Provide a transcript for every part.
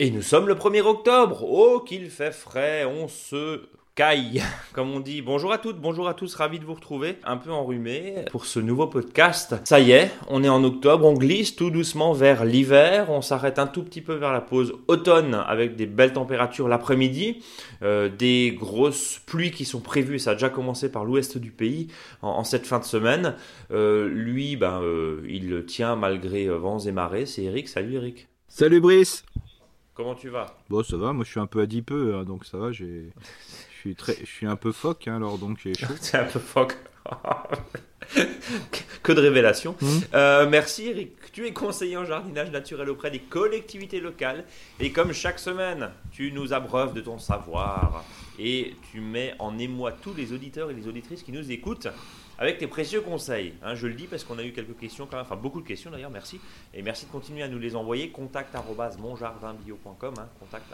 Et nous sommes le 1er octobre. Oh, qu'il fait frais, on se caille, comme on dit. Bonjour à toutes, bonjour à tous, ravi de vous retrouver, un peu enrhumé pour ce nouveau podcast. Ça y est, on est en octobre, on glisse tout doucement vers l'hiver, on s'arrête un tout petit peu vers la pause automne avec des belles températures l'après-midi, euh, des grosses pluies qui sont prévues, ça a déjà commencé par l'ouest du pays en, cette fin de semaine. Euh, lui, ben, euh, il tient malgré vents et marées, c'est Eric. Salut Eric. Salut Brice. Comment tu vas? Bon, ça va, moi je suis un peu adipeux, hein, donc ça va, j'ai... je suis, très... je suis un peu phoque, hein, alors donc j'ai chaud. C'est un peu phoque. que de révélations. Mmh. Euh, merci Eric. Tu es conseiller en jardinage naturel auprès des collectivités locales et comme chaque semaine, tu nous abreuves de ton savoir et tu mets en émoi tous les auditeurs et les auditrices qui nous écoutent avec tes précieux conseils. Hein, je le dis parce qu'on a eu quelques questions, quand même, enfin beaucoup de questions d'ailleurs, merci. Et merci de continuer à nous les envoyer. Contact monjardinbio.com, hein, contact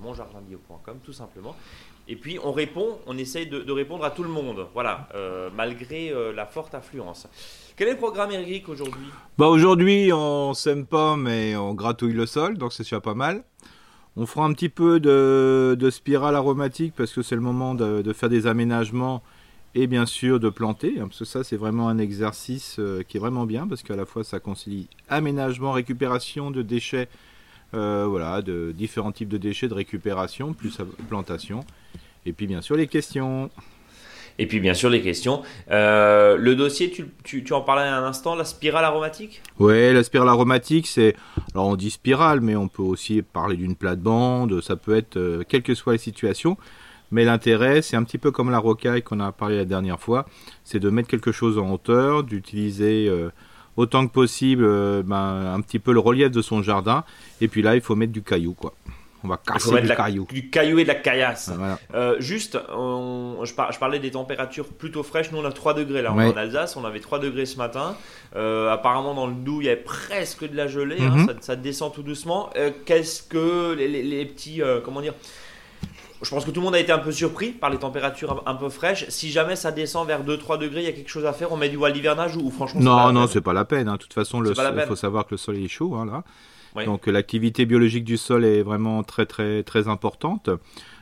monjardinbio.com, tout simplement. Et puis on répond, on essaye de, répondre à tout le monde, voilà, euh, malgré euh, la forte affluence. Quel est le programme Eric aujourd'hui? Bah aujourd'hui on sème pas mais on gratouille le sol, donc c'est déjà pas mal. On fera un petit peu de, spirale aromatique parce que c'est le moment de, de, faire des aménagements et bien sûr de planter, hein, parce que ça c'est vraiment un exercice euh, qui est vraiment bien, parce qu'à la fois ça concilie aménagement, récupération de déchets, euh, voilà, de différents types de déchets de récupération, plus plantation, et puis bien sûr les questions. Et puis bien sûr les questions. Euh, le dossier, tu, tu, tu, en parlais un instant, la spirale aromatique? Oui, la spirale aromatique, c'est... Alors on dit spirale, mais on peut aussi parler d'une plate-bande, ça peut être, quelles que soient les situations. Mais l'intérêt, c'est un petit peu comme la rocaille qu'on a parlé la dernière fois, c'est de mettre quelque chose en hauteur, d'utiliser euh, autant que possible euh, ben, un petit peu le relief de son jardin. Et puis là, il faut mettre du caillou, quoi. On va casser du caillou. Du caillou et de la caillasse. Euh, juste, je, parlais des températures plutôt fraîches. Nous, on a 3 degrés là en Alsace. On avait 3 degrés ce matin. apparemment, dans le Doubs, il y avait presque de la gelée. Hein. Mhm. ça, descend tout doucement. Qu'est-ce que les, les petits. comment dire je pense que tout le monde a été un peu surpris par les températures un, peu fraîches. Si jamais ça descend vers 2-3 degrés, il y a quelque chose à faire. On met du voile d'hivernage ou, franchement Non, non, c'est pas la peine. Hein. De toute façon, il faut savoir que le sol est chaud hein, là. Donc l'activité biologique du sol est vraiment très très très importante.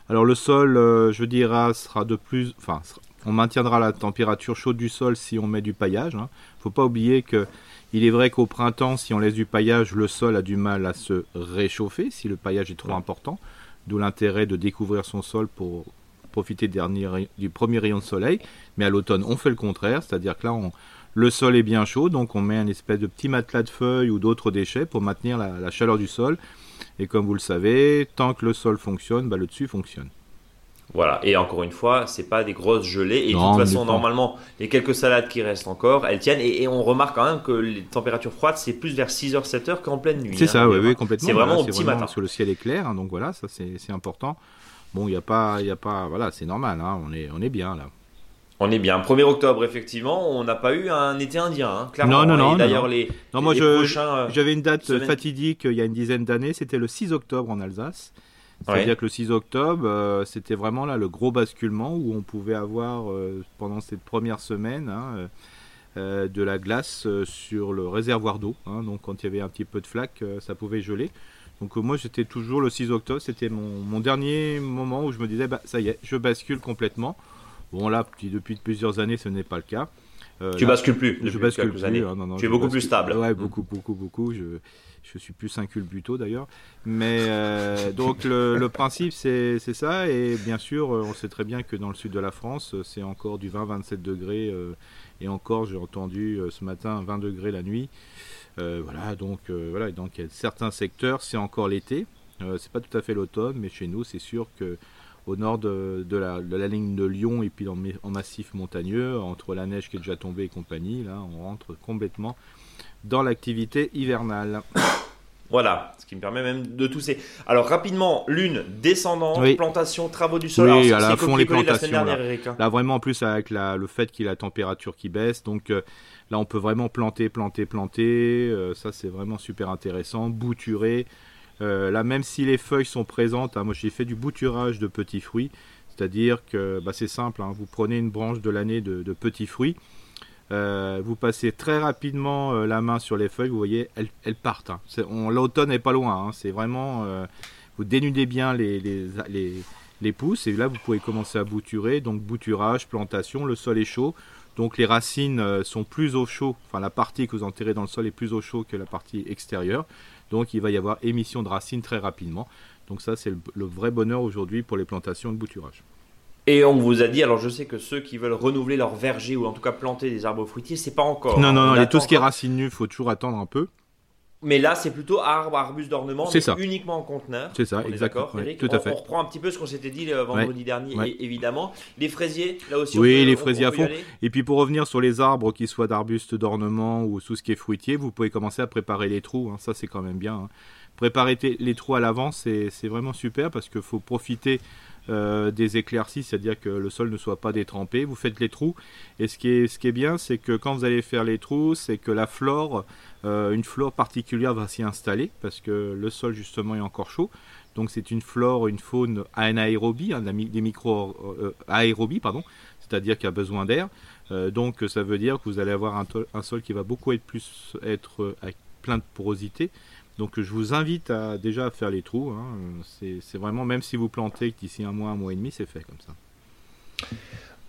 Alors le sol, euh, je dirais, sera de plus, enfin, on maintiendra la température chaude du sol si on met du paillage. Hein. Faut pas oublier que il est vrai qu'au printemps, si on laisse du paillage, le sol a du mal à se réchauffer si le paillage est trop important. D'où l'intérêt de découvrir son sol pour profiter du premier rayon de soleil. Mais à l'automne, on fait le contraire, c'est-à-dire que là, le sol est bien chaud, donc on met un espèce de petit matelas de feuilles ou d'autres déchets pour maintenir la, chaleur du sol. Et comme vous le savez, tant que le sol fonctionne, bah, le dessus fonctionne. Voilà, et encore une fois, c'est pas des grosses gelées. Et de toute façon, normalement, les quelques salades qui restent encore, elles tiennent. Et, on remarque quand même que les températures froides, c'est plus vers 6h, 7h qu'en pleine nuit. C'est ça, hein, oui, complètement. C'est vraiment au petit matin. Parce que le ciel est clair, hein, donc voilà, ça c'est important. Bon, il n'y a pas, il a pas, voilà, c'est normal, hein, on, est, on est bien là. On est bien. 1er octobre, effectivement, on n'a pas eu un été indien, clairement. Non, non, non. D'ailleurs, les. Non, moi, j'avais une date fatidique il y a une dizaine d'années, c'était le 6 octobre en Alsace. C'est-à-dire que le 6 octobre, euh, c'était vraiment là le gros basculement où on pouvait avoir euh, pendant cette première semaine hein, euh, de la glace sur le réservoir d'eau. Hein. donc quand il y avait un petit peu de flaque, ça pouvait geler. Donc moi j'étais toujours le 6 octobre, c'était mon, dernier moment où je me disais bah, ça y est, je bascule complètement. Bon là depuis plusieurs années ce n'est pas le cas. tu bascules plus. Je bascule plus. Années. Hein, tu es beaucoup plus stable. Ouais, beaucoup, beaucoup, beaucoup. Je, je suis plus un culbuto d'ailleurs. Mais euh, donc le, principe c'est ça. Et bien sûr, on sait très bien que dans le sud de la France, c'est encore du 20-27 degrés. Euh, et encore, j'ai entendu euh, ce matin 20 degrés la nuit. voilà, donc voilà, donc certains secteurs, c'est encore l'été. c'est pas tout à fait l'automne, mais chez nous, c'est sûr que au nord de, la, ligne de Lyon et puis en massif montagneux, entre la neige qui est déjà tombée et compagnie, là, on rentre complètement dans l'activité hivernale. Voilà, ce qui me permet même de tousser. Alors rapidement, lune, descendant, plantation, travaux du sol. Oui, à la fond les plantations. là. Hein. là. vraiment en plus avec la, le fait qu'il y a la température qui baisse, donc euh, là on peut vraiment planter, planter, planter. Euh, ça c'est vraiment super intéressant. Bouturer. Euh, là même si les feuilles sont présentes, hein, moi j'ai fait du bouturage de petits fruits. C'est-à-dire que bah, c'est simple, hein. vous prenez une branche de l'année de, petits fruits, euh, vous passez très rapidement euh, la main sur les feuilles, vous voyez, elles, partent. Hein. L'automne n'est pas loin, hein. c'est vraiment, vous dénudez bien les, pousses et là vous pouvez commencer à bouturer, donc bouturage, plantation, le sol est chaud, donc les racines sont plus au chaud, enfin la partie que vous enterrez dans le sol est plus au chaud que la partie extérieure, donc il va y avoir émission de racines très rapidement. Donc ça, c'est le, vrai bonheur aujourd'hui pour les plantations de bouturage. Et on vous a dit, alors je sais que ceux qui veulent renouveler leur verger ou en tout cas planter des arbres fruitiers, c'est pas encore. Non, non, non, tout ce qui est racines nues, il faut toujours attendre un peu. Mais là, c'est plutôt arbre, arbuste d'ornement, c'est ça. uniquement en conteneur. C'est ça, exactement. tout à fait. On reprend un petit peu ce qu'on s'était dit le vendredi dernier, évidemment. Les fraisiers, là aussi. Oui, les fraisiers à fond. Et puis pour revenir sur les arbres, qui soient d'arbustes d'ornement ou sous ce qui est fruitier, vous pouvez commencer à préparer les trous. Hein. Ça, c'est quand même bien. Hein préparer les trous à l'avance, c'est vraiment super parce qu'il faut profiter euh, des éclaircies, c'est-à-dire que le sol ne soit pas détrempé. Vous faites les trous. Et ce qui est, bien, c'est que quand vous allez faire les trous, c'est que la flore, euh, une flore particulière va s'y installer parce que le sol justement est encore chaud. Donc c'est une flore, une faune anaérobie, hein, des micro euh, pardon, c'est-à-dire qu'il a besoin d'air. donc ça veut dire que vous allez avoir un, un, sol qui va beaucoup être plus être avec plein de porosité donc je vous invite à déjà faire les trous. Hein. C'est vraiment, même si vous plantez d'ici un mois, un mois et demi, c'est fait comme ça.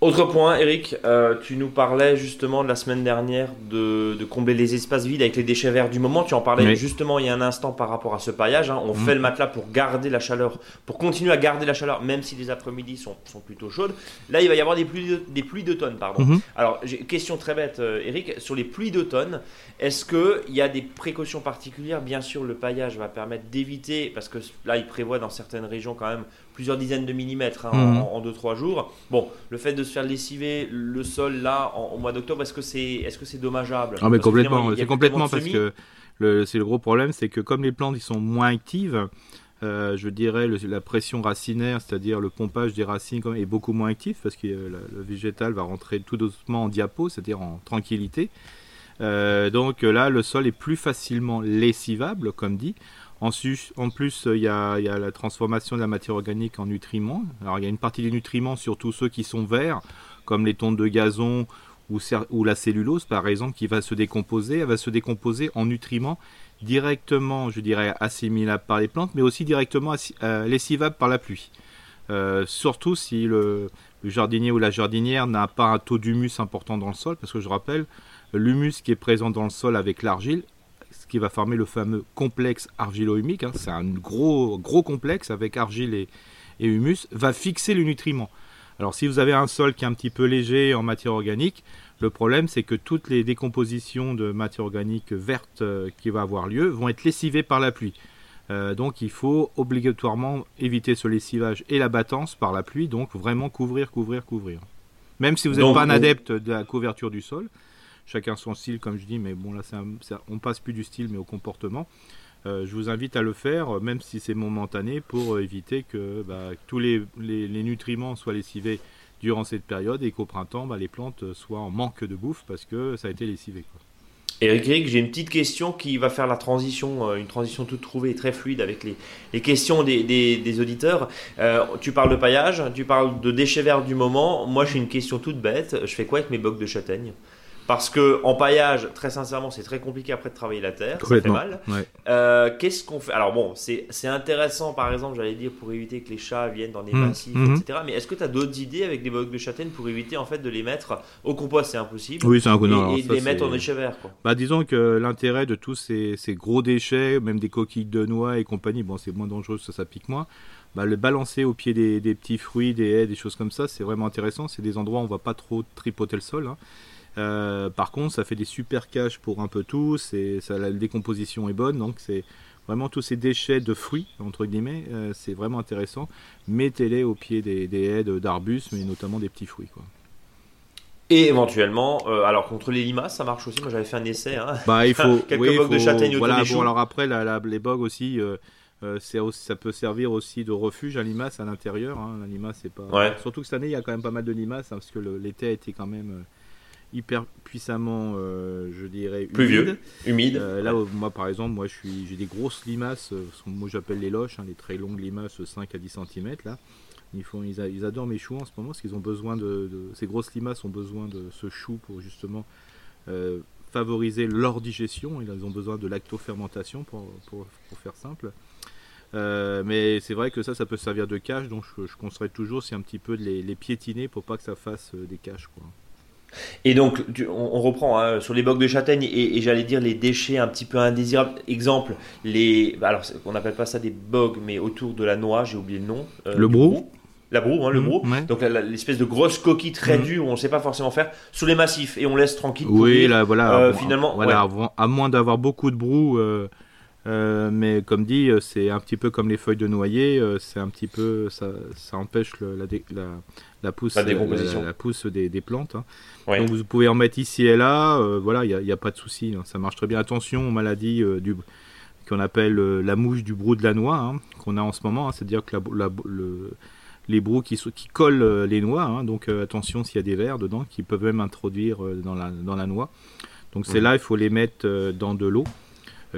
Autre point, Eric, euh, tu nous parlais justement de la semaine dernière de, combler les espaces vides avec les déchets verts du moment. Tu en parlais justement il y a un instant par rapport à ce paillage. Hein. On mm. fait le matelas pour garder la chaleur, pour continuer à garder la chaleur, même si les après-midi sont, plutôt chaudes. Là, il va y avoir des pluies, des pluies d'automne, pardon. Mm-hmm. Alors, question très bête, euh, Eric, sur les pluies d'automne, est-ce qu'il y a des précautions particulières? Bien sûr, le paillage va permettre d'éviter, parce que là, il prévoit dans certaines régions quand même plusieurs dizaines de millimètres hein, en 2-3 mhm. jours. Bon, le fait de se faire lessiver le sol là en, au mois d'octobre, est-ce que c'est est -ce c'est dommageable? Ah mais complètement, c'est complètement parce que c'est le gros problème, c'est que comme les plantes ils sont moins actives, euh, je dirais la pression racinaire, c'est-à-dire le pompage des racines est beaucoup moins actif parce que euh, le, végétal va rentrer tout doucement en diapo, c'est-à-dire en tranquillité. Euh, donc là, le sol est plus facilement lessivable, comme dit. En, plus, il y, a, la transformation de la matière organique en nutriments. Alors, il y a une partie des nutriments, surtout ceux qui sont verts, comme les tontes de gazon ou, la cellulose, par exemple, qui va se décomposer. Elle va se décomposer en nutriments directement, je dirais, assimilables par les plantes, mais aussi directement euh, lessivables par la pluie. Euh, surtout si le, jardinier ou la jardinière n'a pas un taux d'humus important dans le sol, parce que je rappelle, l'humus qui est présent dans le sol avec l'argile qui va former le fameux complexe argilo-humique, hein. c'est un gros, gros complexe avec argile et, humus, va fixer le nutriment. Alors si vous avez un sol qui est un petit peu léger en matière organique, le problème c'est que toutes les décompositions de matière organique verte euh, qui va avoir lieu vont être lessivées par la pluie. Euh, donc il faut obligatoirement éviter ce lessivage et la battance par la pluie, donc vraiment couvrir, couvrir, couvrir. Même si vous n'êtes pas un adepte de la couverture du sol, chacun son style, comme je dis, mais bon, là, on passe plus du style, mais au comportement. Euh, je vous invite à le faire, même si c'est momentané, pour euh, éviter que bah, tous les, nutriments soient lessivés durant cette période et qu'au printemps, bah, les plantes soient en manque de bouffe parce que ça a été lessivé. Eric, j'ai une petite question qui va faire la transition, euh, une transition toute trouvée, très fluide avec les, questions des, auditeurs. tu parles de paillage, tu parles de déchets verts du moment. Moi, j'ai une question toute bête. Je fais quoi avec mes bocs de châtaigne? Parce que en paillage, très sincèrement, c'est très compliqué après de travailler la terre, ça fait mal. Euh, qu'est-ce qu'on fait? Alors bon, c'est intéressant par exemple, j'allais dire, pour éviter que les chats viennent dans des mmh. massifs, mmh. etc. Mais est-ce que tu as d'autres idées avec des bocs de châtaigne pour éviter en fait de les mettre au compost? C'est impossible. Oui, c'est un coup Et, de les mettre en déchets verts. Bah, disons que l'intérêt de tous ces, gros déchets, même des coquilles de noix et compagnie, bon, c'est moins dangereux, ça, ça pique moins. Bah, le balancer au pied des, petits fruits, des haies, des choses comme ça, c'est vraiment intéressant. C'est des endroits où on va pas trop tripoter le sol. Hein. Euh, par contre, ça fait des super caches pour un peu tout. C'est, ça, la décomposition est bonne, donc c'est vraiment tous ces déchets de fruits entre guillemets. Euh, c'est vraiment intéressant. Mettez-les au pied des, haies d'arbustes, mais notamment des petits fruits, quoi. Et éventuellement, euh, alors contre les limaces, ça marche aussi. Moi, j'avais fait un essai. Hein. Bah, il faut quelques bogues de châtaigne voilà, bon, alors après, les bogues aussi. ça peut servir aussi de refuge à limaces à l'intérieur. Hein. La limace, c'est pas. Surtout que cette année, il y a quand même pas mal de limaces hein, parce que l'été a été quand même hyper puissamment, euh, je dirais, humide. humide. Euh, là, moi, par exemple, moi, j'ai des grosses limaces, euh, moi, j'appelle les loches, hein, les très longues limaces, 5 à 10 cm, là. Ils, font, ils, adorent mes choux en ce moment parce qu'ils ont besoin de, Ces grosses limaces ont besoin de ce chou pour justement euh, favoriser leur digestion. Ils ont besoin de lactofermentation pour, pour, faire simple. Euh, mais c'est vrai que ça, ça peut servir de cache, donc je, je conseillerais toujours, c'est un petit peu de les, les, piétiner pour pas que ça fasse des caches. Quoi. Et donc, on, reprend hein, sur les bocs de châtaigne et, j'allais dire les déchets un petit peu indésirables. Exemple, les, bah, alors on n'appelle pas ça des bogs, mais autour de la noix, j'ai oublié le nom. Euh, le brou. La broue, hein, le mmh, brou. Donc l'espèce de grosse coquille très mmh. dure où on ne sait pas forcément faire sous les massifs et on laisse tranquille. Oui, là voilà. Euh, finalement, voilà, à moins d'avoir beaucoup de brou. Euh, mais comme dit, c'est un petit peu comme les feuilles de noyer, c'est un petit peu ça, ça empêche le, la, la, la pousse, la, la, pousse des, des plantes. Hein. Donc vous pouvez en mettre ici et là, euh, voilà, il n'y a, pas de souci, hein. ça marche très bien. Attention aux maladies euh, du, qu'on appelle euh, la mouche du brou de la noix, hein, qu'on a en ce moment, c'est-à-dire que le, les brous qui, qui collent les noix, donc attention s'il y a des vers dedans qui peuvent même introduire dans, la, dans la noix. Donc c'est là, il faut les mettre dans de l'eau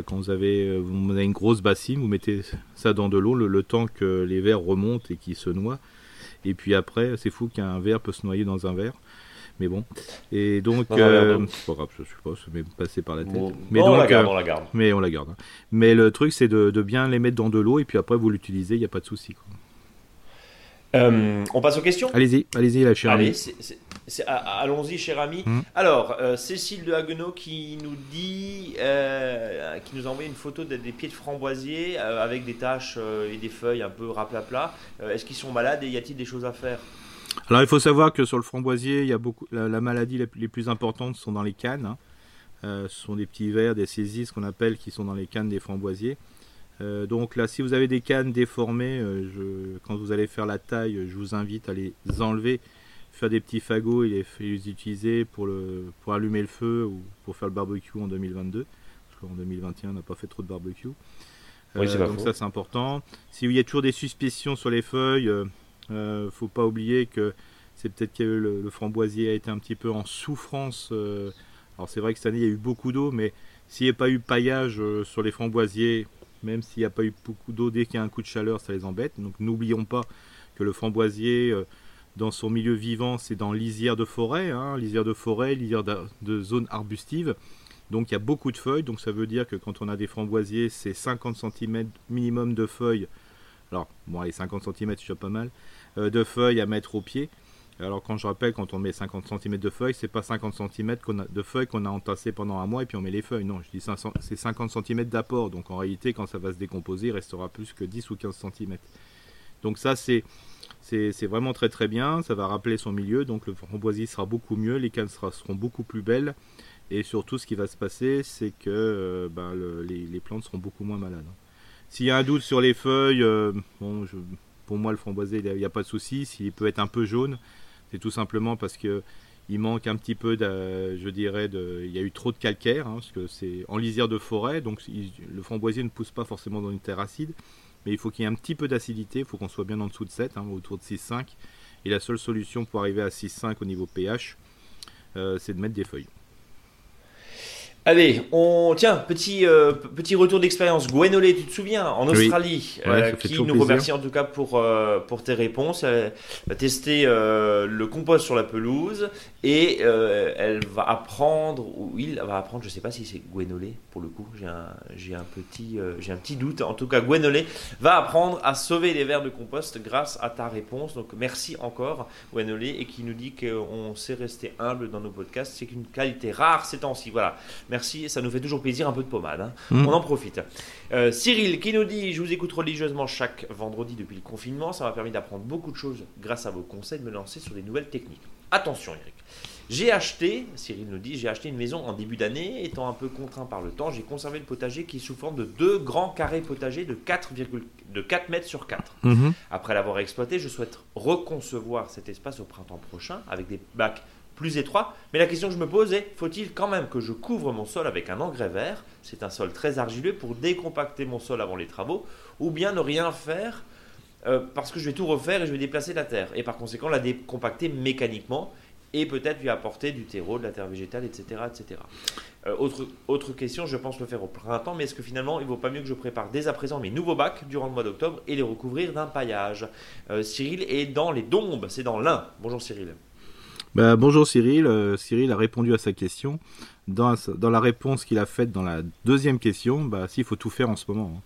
quand vous avez, vous avez une grosse bassine, vous mettez ça dans de l'eau le, le, temps que les vers remontent et qu'ils se noient. Et puis après, c'est fou qu'un verre peut se noyer dans un verre. Mais bon. Et donc, euh, pas grave, je sais pas, ça m'est passé par la tête. mais donc, on la garde, euh, on la garde. Mais on la garde. Hein. Mais le truc, c'est de, de, bien les mettre dans de l'eau et puis après vous l'utilisez, il n'y a pas de souci. Euh, on passe aux questions? Allez-y, allez-y, la chère Allez, allons-y, cher ami. Hmm. Alors, euh, Cécile de Haguenau qui nous dit, euh, qui nous envoie une photo des, pieds de framboisier avec des taches et des feuilles un peu raplapla. Est-ce qu'ils sont malades et y a-t-il des choses à faire? Alors, il faut savoir que sur le framboisier, il y a beaucoup, la, maladie les plus importantes sont dans les cannes. Hein. ce sont des petits vers, des saisies, ce qu'on appelle, qui sont dans les cannes des framboisiers. Euh, donc là, si vous avez des cannes déformées, euh, quand vous allez faire la taille, je vous invite à les enlever, faire des petits fagots et les, utiliser pour, pour allumer le feu ou pour faire le barbecue en 2022. Parce qu'en 2021, on n'a pas fait trop de barbecue. Euh, donc ça, c'est important. S'il y a toujours des suspicions sur les feuilles, ne faut pas oublier que c'est peut-être que le, framboisier a été un petit peu en souffrance. alors c'est vrai que cette année, il y a eu beaucoup d'eau, mais s'il n'y a pas eu paillage sur les framboisiers, même s'il n'y a pas eu beaucoup d'eau, dès qu'il y a un coup de chaleur, ça les embête. Donc n'oublions pas que le framboisier, euh, dans son milieu vivant, c'est dans lisière de forêt, hein, lisière de forêt, lisière de, zone arbustive. Donc il y a beaucoup de feuilles, donc ça veut dire que quand on a des framboisiers, c'est 50 cm minimum de feuilles. Alors, bon, les 50 cm, c'est pas mal, euh, de feuilles à mettre au pied. Alors quand je rappelle, quand on met 50 cm de feuilles, c'est pas 50 cm de feuilles qu'on a entassées pendant un mois et puis on met les feuilles. Non, je dis c'est 50 cm d'apport. Donc en réalité, quand ça va se décomposer, il restera plus que 10 ou 15 cm. Donc ça, c'est c'est vraiment très très bien. Ça va rappeler son milieu. Donc le framboisier sera beaucoup mieux, les cannes seront beaucoup plus belles. Et surtout, ce qui va se passer, c'est que euh, ben, les, plantes seront beaucoup moins malades. S'il y a un doute sur les feuilles, euh, pour moi, le framboisier, il n'y a, pas de souci. S'il peut être un peu jaune, c'est tout simplement parce que il manque un petit peu, de, je dirais, il y a eu trop de calcaire, hein, parce que c'est en lisière de forêt, donc le framboisier ne pousse pas forcément dans une terre acide, mais il faut qu'il y ait un petit peu d'acidité, il faut qu'on soit bien en dessous de 7, hein, autour de 6,5. Et la seule solution pour arriver à 6,5 au niveau pH, euh, c'est de mettre des feuilles. Allez, on tiens petit euh, petit retour d'expérience. Gwenolé, tu te souviens en Australie, euh, qui nous remercie en tout cas pour euh, pour tes réponses. Elle va tester le compost sur la pelouse et elle va apprendre ou il va apprendre. Je sais pas si c'est Gwenolé pour le coup. J'ai un j'ai un petit j'ai un petit doute. En tout cas, Gwenolé va apprendre à sauver les vers de compost grâce à ta réponse. Donc merci encore Gwenolé et qui nous dit qu'on sait rester humble dans nos podcasts. C'est une qualité rare ces temps-ci. Voilà. Merci, ça nous fait toujours plaisir, un peu de pommade. Hein. Mm. On en profite. Euh, Cyril qui nous dit Je vous écoute religieusement chaque vendredi depuis le confinement. Ça m'a permis d'apprendre beaucoup de choses grâce à vos conseils, de me lancer sur des nouvelles techniques. Attention, Eric. J'ai acheté, Cyril nous dit, j'ai acheté une maison en début d'année, étant un peu contraint par le temps, j'ai conservé le potager qui est sous forme de deux grands carrés potagers de 4, de 4 mètres sur 4. Mm-hmm. Après l'avoir exploité, je souhaite reconcevoir cet espace au printemps prochain avec des bacs plus étroit. Mais la question que je me pose est, faut-il quand même que je couvre mon sol avec un engrais vert C'est un sol très argileux pour décompacter mon sol avant les travaux, ou bien ne rien faire euh, parce que je vais tout refaire et je vais déplacer la terre. Et par conséquent, la décompacter mécaniquement. et peut-être lui apporter du terreau, de la terre végétale, etc. etc. Euh, autre, autre question, je pense le faire au printemps, mais est-ce que finalement il vaut pas mieux que je prépare dès à présent mes nouveaux bacs durant le mois d'octobre et les recouvrir d'un paillage? Euh, Cyril est dans les Dombes, c'est dans l'Ain. Bonjour Cyril. Bah, bonjour Cyril, euh, Cyril a répondu à sa question. Dans, la réponse qu'il a faite dans la deuxième question, bah, s'il faut tout faire en ce moment. Hein.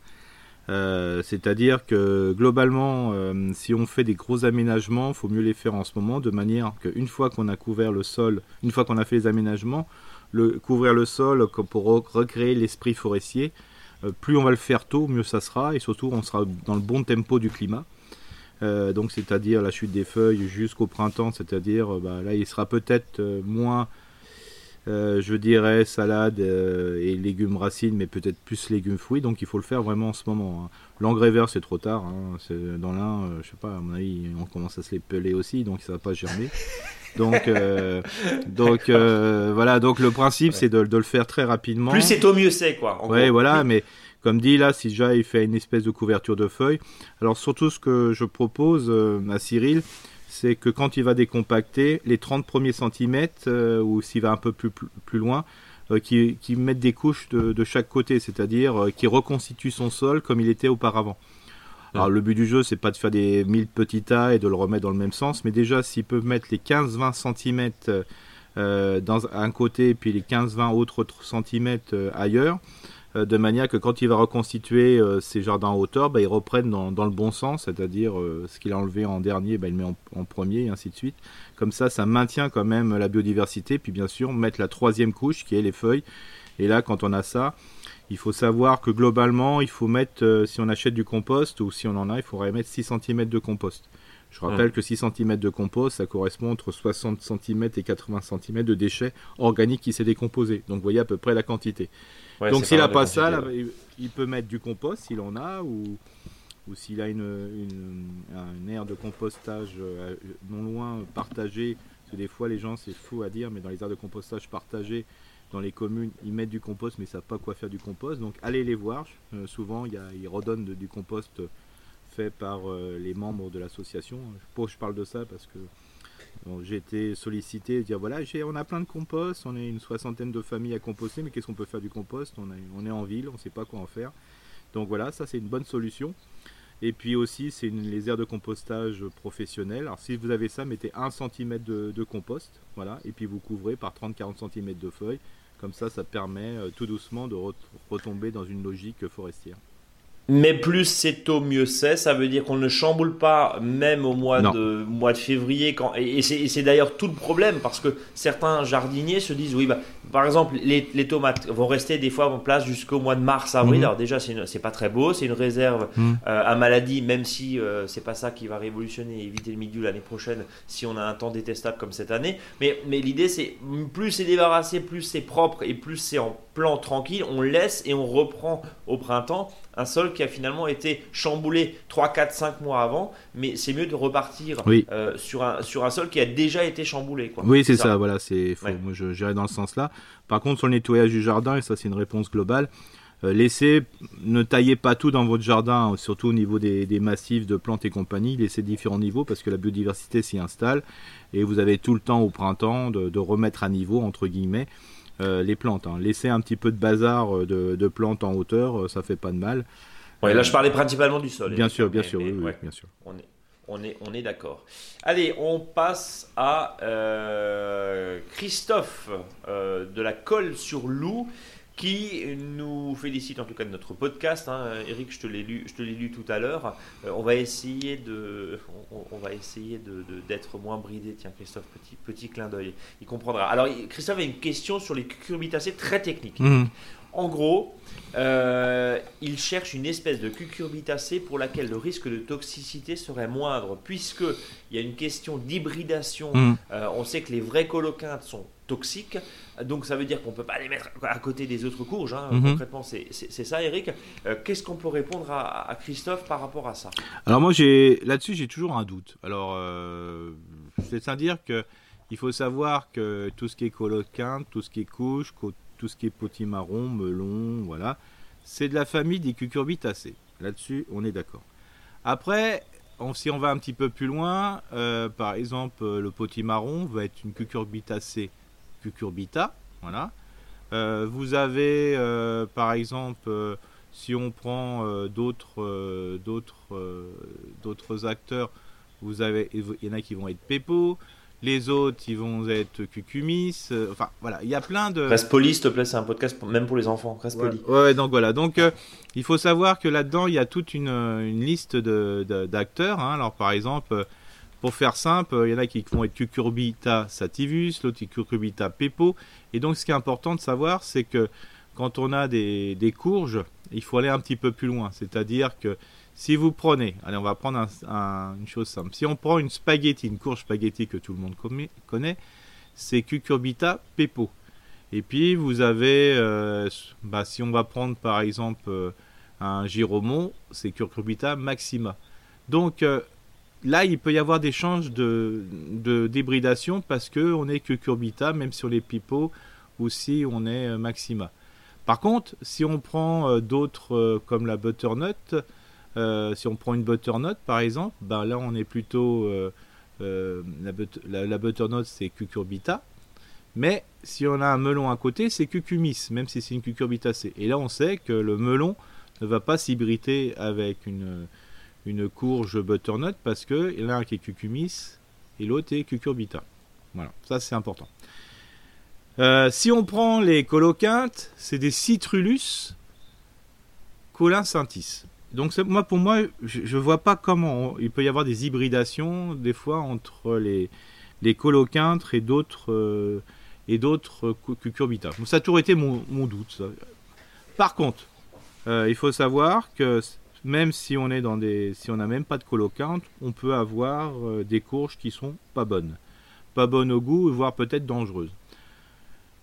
Euh, c'est-à-dire que globalement, euh, si on fait des gros aménagements, il faut mieux les faire en ce moment, de manière qu'une fois qu'on a couvert le sol, une fois qu'on a fait les aménagements, couvrir le sol pour recréer l'esprit forestier, plus on va le faire tôt, mieux ça sera, et surtout on sera dans le bon tempo du climat. Donc c'est-à-dire la chute des feuilles jusqu'au printemps, c'est-à-dire bah, là il sera peut-être moins euh, je dirais salade euh, et légumes racines, mais peut-être plus légumes fruits. Donc il faut le faire vraiment en ce moment. Hein. L'engrais vert, c'est trop tard. Hein. Dans l'un, euh, je sais pas, à mon avis, on commence à se les peler aussi, donc ça va pas germer. Donc, donc voilà. Donc le principe, c'est de, le faire très rapidement. Plus c'est au mieux c'est quoi. Oui, voilà. Mais comme dit là, si déjà il fait une espèce de couverture de feuilles. Alors surtout, ce que je propose à Cyril c'est que quand il va décompacter, les 30 premiers centimètres, euh, ou s'il va un peu plus, plus, loin, euh, qui, qui mettent des couches de, chaque côté, c'est-à-dire euh, qui reconstitue son sol comme il était auparavant. Alors le but du jeu, c'est pas de faire des 1000 petits tas et de le remettre dans le même sens, mais déjà s'ils peuvent mettre les 15-20 cm dans un côté et puis les 15-20 autres centimètres ailleurs, euh, de manière que quand il va reconstituer euh, ses jardins en hauteur, bah, ils reprennent dans, le bon sens, c'est-à-dire euh, ce qu'il a enlevé en dernier, bah, il le met en, premier, et ainsi de suite. Comme ça, ça maintient quand même la biodiversité, puis bien sûr, mettre la troisième couche, qui est les feuilles. Et là, quand on a ça, il faut savoir que globalement, il faut mettre, si on achète du compost, ou si on en a, il faudrait mettre 6 cm de compost. Je rappelle que 6 cm de compost, ça correspond entre 60 cm et 80 cm de déchets organiques qui s'est décomposé. Donc vous voyez à peu près la quantité. Donc s'il n'a pas ça, il peut mettre du compost s'il en a, ou, ou s'il a une, une, aire de compostage euh, non loin partagée. Parce que des fois les gens, c'est fou à dire, mais dans les aires de compostage partagées, dans les communes, ils mettent du compost mais ils ne savent pas quoi faire du compost. Donc allez les voir. Euh, souvent, ils redonnent du compost par euh, les membres de l'association. Je, je parle de ça parce que j'ai été sollicité, dire voilà, on a plein de compost, on est une soixantaine de familles à composter, mais qu'est-ce qu'on peut faire du compost? On, on, est en ville, on ne sait pas quoi en faire. Donc voilà, ça c'est une bonne solution. Et puis aussi, c'est les aires de compostage professionnelles. Alors si vous avez ça, mettez 1 cm de, compost, voilà, et puis vous couvrez par 30-40 cm de feuilles. Comme ça, ça permet euh, tout doucement de retomber dans une logique forestière. Mais plus c'est tôt, mieux c'est. Ça veut dire qu'on ne chamboule pas, même au mois de mois de février. Quand, et c'est d'ailleurs tout le problème parce que certains jardiniers se disent oui, bah, par exemple, les, les, tomates vont rester des fois en place jusqu'au mois de mars, avril. Mhm. Alors déjà, c'est pas très beau, c'est une réserve mhm. euh, à maladie, même si euh, c'est pas ça qui va révolutionner et éviter le milieu l'année prochaine si on a un temps détestable comme cette année. Mais, mais l'idée, c'est plus c'est débarrassé, plus c'est propre et plus c'est en plan tranquille, on laisse et on reprend au printemps un sol qui a finalement été chamboulé 3, 4, 5 mois avant, mais c'est mieux de repartir euh, sur, un, sur un sol qui a déjà été chamboulé. Quoi. Oui, c'est ça. voilà, c'est moi je j'irai dans ce sens-là. Par contre, sur le nettoyage du jardin, et ça c'est une réponse globale, euh, laissez, ne taillez pas tout dans votre jardin, surtout au niveau des, massifs de plantes et compagnie, laissez différents niveaux parce que la biodiversité s'y installe et vous avez tout le temps au printemps de remettre à niveau, entre guillemets. Euh, les plantes. Hein. Laisser un petit peu de bazar euh, de, plantes en hauteur, euh, ça fait pas de mal. Ouais, là, je parlais principalement du sol. Bien sûr, bien sûr, oui, bien sûr. On est, on est, on est d'accord. Allez, on passe à Christophe de la Colle sur Loup qui nous félicite en tout cas de notre podcast. Hein. Eric, je te l'ai lu, je te l'ai lu tout à l'heure. Euh, on va essayer de, on, va essayer de, d'être moins bridé. Tiens, Christophe, petit, petit clin d'œil, il comprendra. Alors, Christophe a une question sur les cucurbitacées très technique. Mhm. En gros, euh, il cherche une espèce de cucurbitacée pour laquelle le risque de toxicité serait moindre, puisque il y a une question d'hybridation. Mhm. Euh, on sait que les vrais coloquintes sont toxiques. Donc ça veut dire qu'on ne peut pas les mettre à côté des autres courges. Hein. Mhm. Concrètement, c'est ça, Eric. Euh, qu'est-ce qu'on peut répondre à, Christophe par rapport à ça? Alors moi, là-dessus, j'ai toujours un doute. Alors, euh, c'est-à-dire que il faut savoir que tout ce qui est coloquin, tout ce qui est couche, tout ce qui est potimarron, melon, voilà, c'est de la famille des cucurbitacées. Là-dessus, on est d'accord. Après, si on va un petit peu plus loin, par exemple, le potimarron va être une cucurbitacée cucurbita. Voilà. vous avez, par exemple, si on prend d'autres, d'autres, d'autres acteurs, vous avez, il y en a qui vont être Pepo, les autres, ils vont être Cucumis. Euh, enfin, voilà, il y a plein de. Reste poli, s'il te plaît, c'est un podcast même pour les enfants. Reste poli. Ouais, donc voilà. Donc, euh, il faut savoir que là-dedans, il y a toute une, une liste d'acteurs. De, hein. Alors, par exemple, pour faire simple, il y en a qui vont être Cucurbita sativus, l'autre Cucurbita pepo. Et donc, ce qui est important de savoir, c'est que quand on a des, courges, il faut aller un petit peu plus loin. C'est-à-dire que si vous prenez, allez, on va prendre une chose simple. Si on prend une spaghetti, une courge spaghetti que tout le monde connaît, c'est cucurbita pepo. Et puis vous avez, euh, bah, si on va prendre par exemple euh, un giromon, c'est cucurbita maxima. Donc euh, là, il peut y avoir des changes de, débridation parce que on est cucurbita, même sur les pipeaux, ou si on est maxima. Par contre, si on prend d'autres comme la butternut, euh, si on prend une butternut par exemple, ben là on est plutôt euh, euh, la, butternut c'est cucurbita, mais si on a un melon à côté c'est cucumis, même si c'est une cucurbitacée. Et là on sait que le melon ne va pas s'hybrider avec une, une courge butternut parce que l'un qui est cucumis et l'autre est cucurbita. Voilà, ça c'est important. si on prend les coloquintes, c'est des citrulus colincentis. Donc moi, pour moi, je, ne vois pas comment il peut y avoir des hybridations des fois entre les coloquintres et d'autres euh, et d'autres cucurbita. ça a toujours été mon, doute. Par contre, euh, il faut savoir que même si on est dans des si on n'a même pas de coloquintre, on peut avoir euh, des courges qui sont pas bonnes, pas bonnes au goût, voire peut-être dangereuses.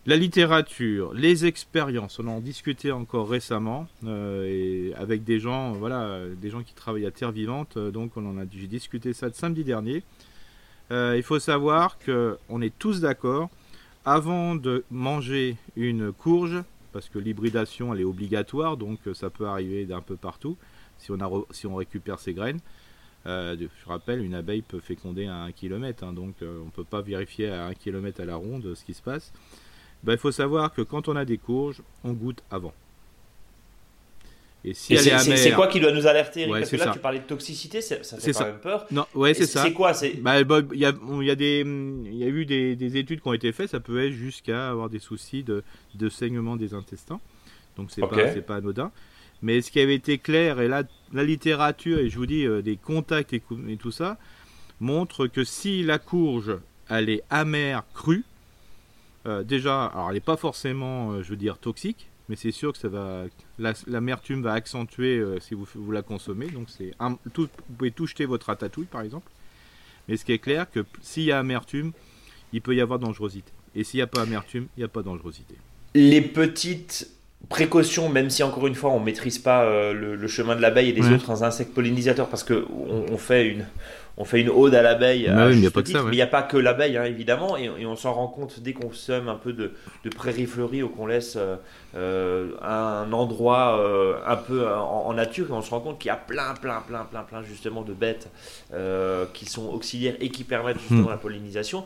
La littérature, les expériences, on en discutait encore récemment euh, avec des gens, voilà, des gens qui travaillent à Terre Vivante. Euh, donc on en a, j'ai discuté ça le samedi dernier. Euh, il faut savoir que on est tous d'accord. Avant de manger une courge, parce que l'hybridation elle est obligatoire, donc ça peut arriver d'un peu partout si on, a, si on récupère ses graines. je rappelle, une abeille peut féconder à 1 km, hein, donc on ne peut pas vérifier à 1 km à la ronde ce qui se passe. Ben, il faut savoir que quand on a des courges, on goûte avant. Et si c'est quoi qui doit nous alerter Parce que là, tu parlais de toxicité, ça, fait quand même peur. Non, ouais, c'est ça. C'est quoi bah, Il y, a, y, a des, y a eu des, études qui ont été faites, ça peut être jusqu'à avoir des soucis de, de, saignement des intestins. Donc c'est n'est pas, pas anodin. Mais ce qui avait été clair, et la littérature, et je vous dis, euh, des contacts et, tout ça, montre que si la courge, elle est amère, crue, euh, déjà, alors elle n'est pas forcément, euh, je veux dire, toxique, mais c'est sûr que ça va, l'amertume va accentuer si vous, vous, la consommez. Donc c'est, vous pouvez tout jeter votre ratatouille par exemple. Mais ce qui est clair, que s'il y a amertume, il peut y avoir dangerosité. Et s'il n'y a pas amertume, il n'y a pas dangerosité. Les petites précautions, même si encore une fois on maîtrise pas le, chemin de l'abeille et des autres insectes pollinisateurs, parce que on fait une, on fait une ode à l'abeille. Mais il n'y a pas que l'abeille, hein, évidemment, et, on s'en rend compte dès qu'on sème un peu de, prairie fleurie ou qu'on laisse euh, euh, un endroit euh, un peu en, nature, et on se rend compte qu'il y a plein, plein, plein, plein, plein justement de bêtes qui sont auxiliaires et qui permettent justement hmm. la pollinisation.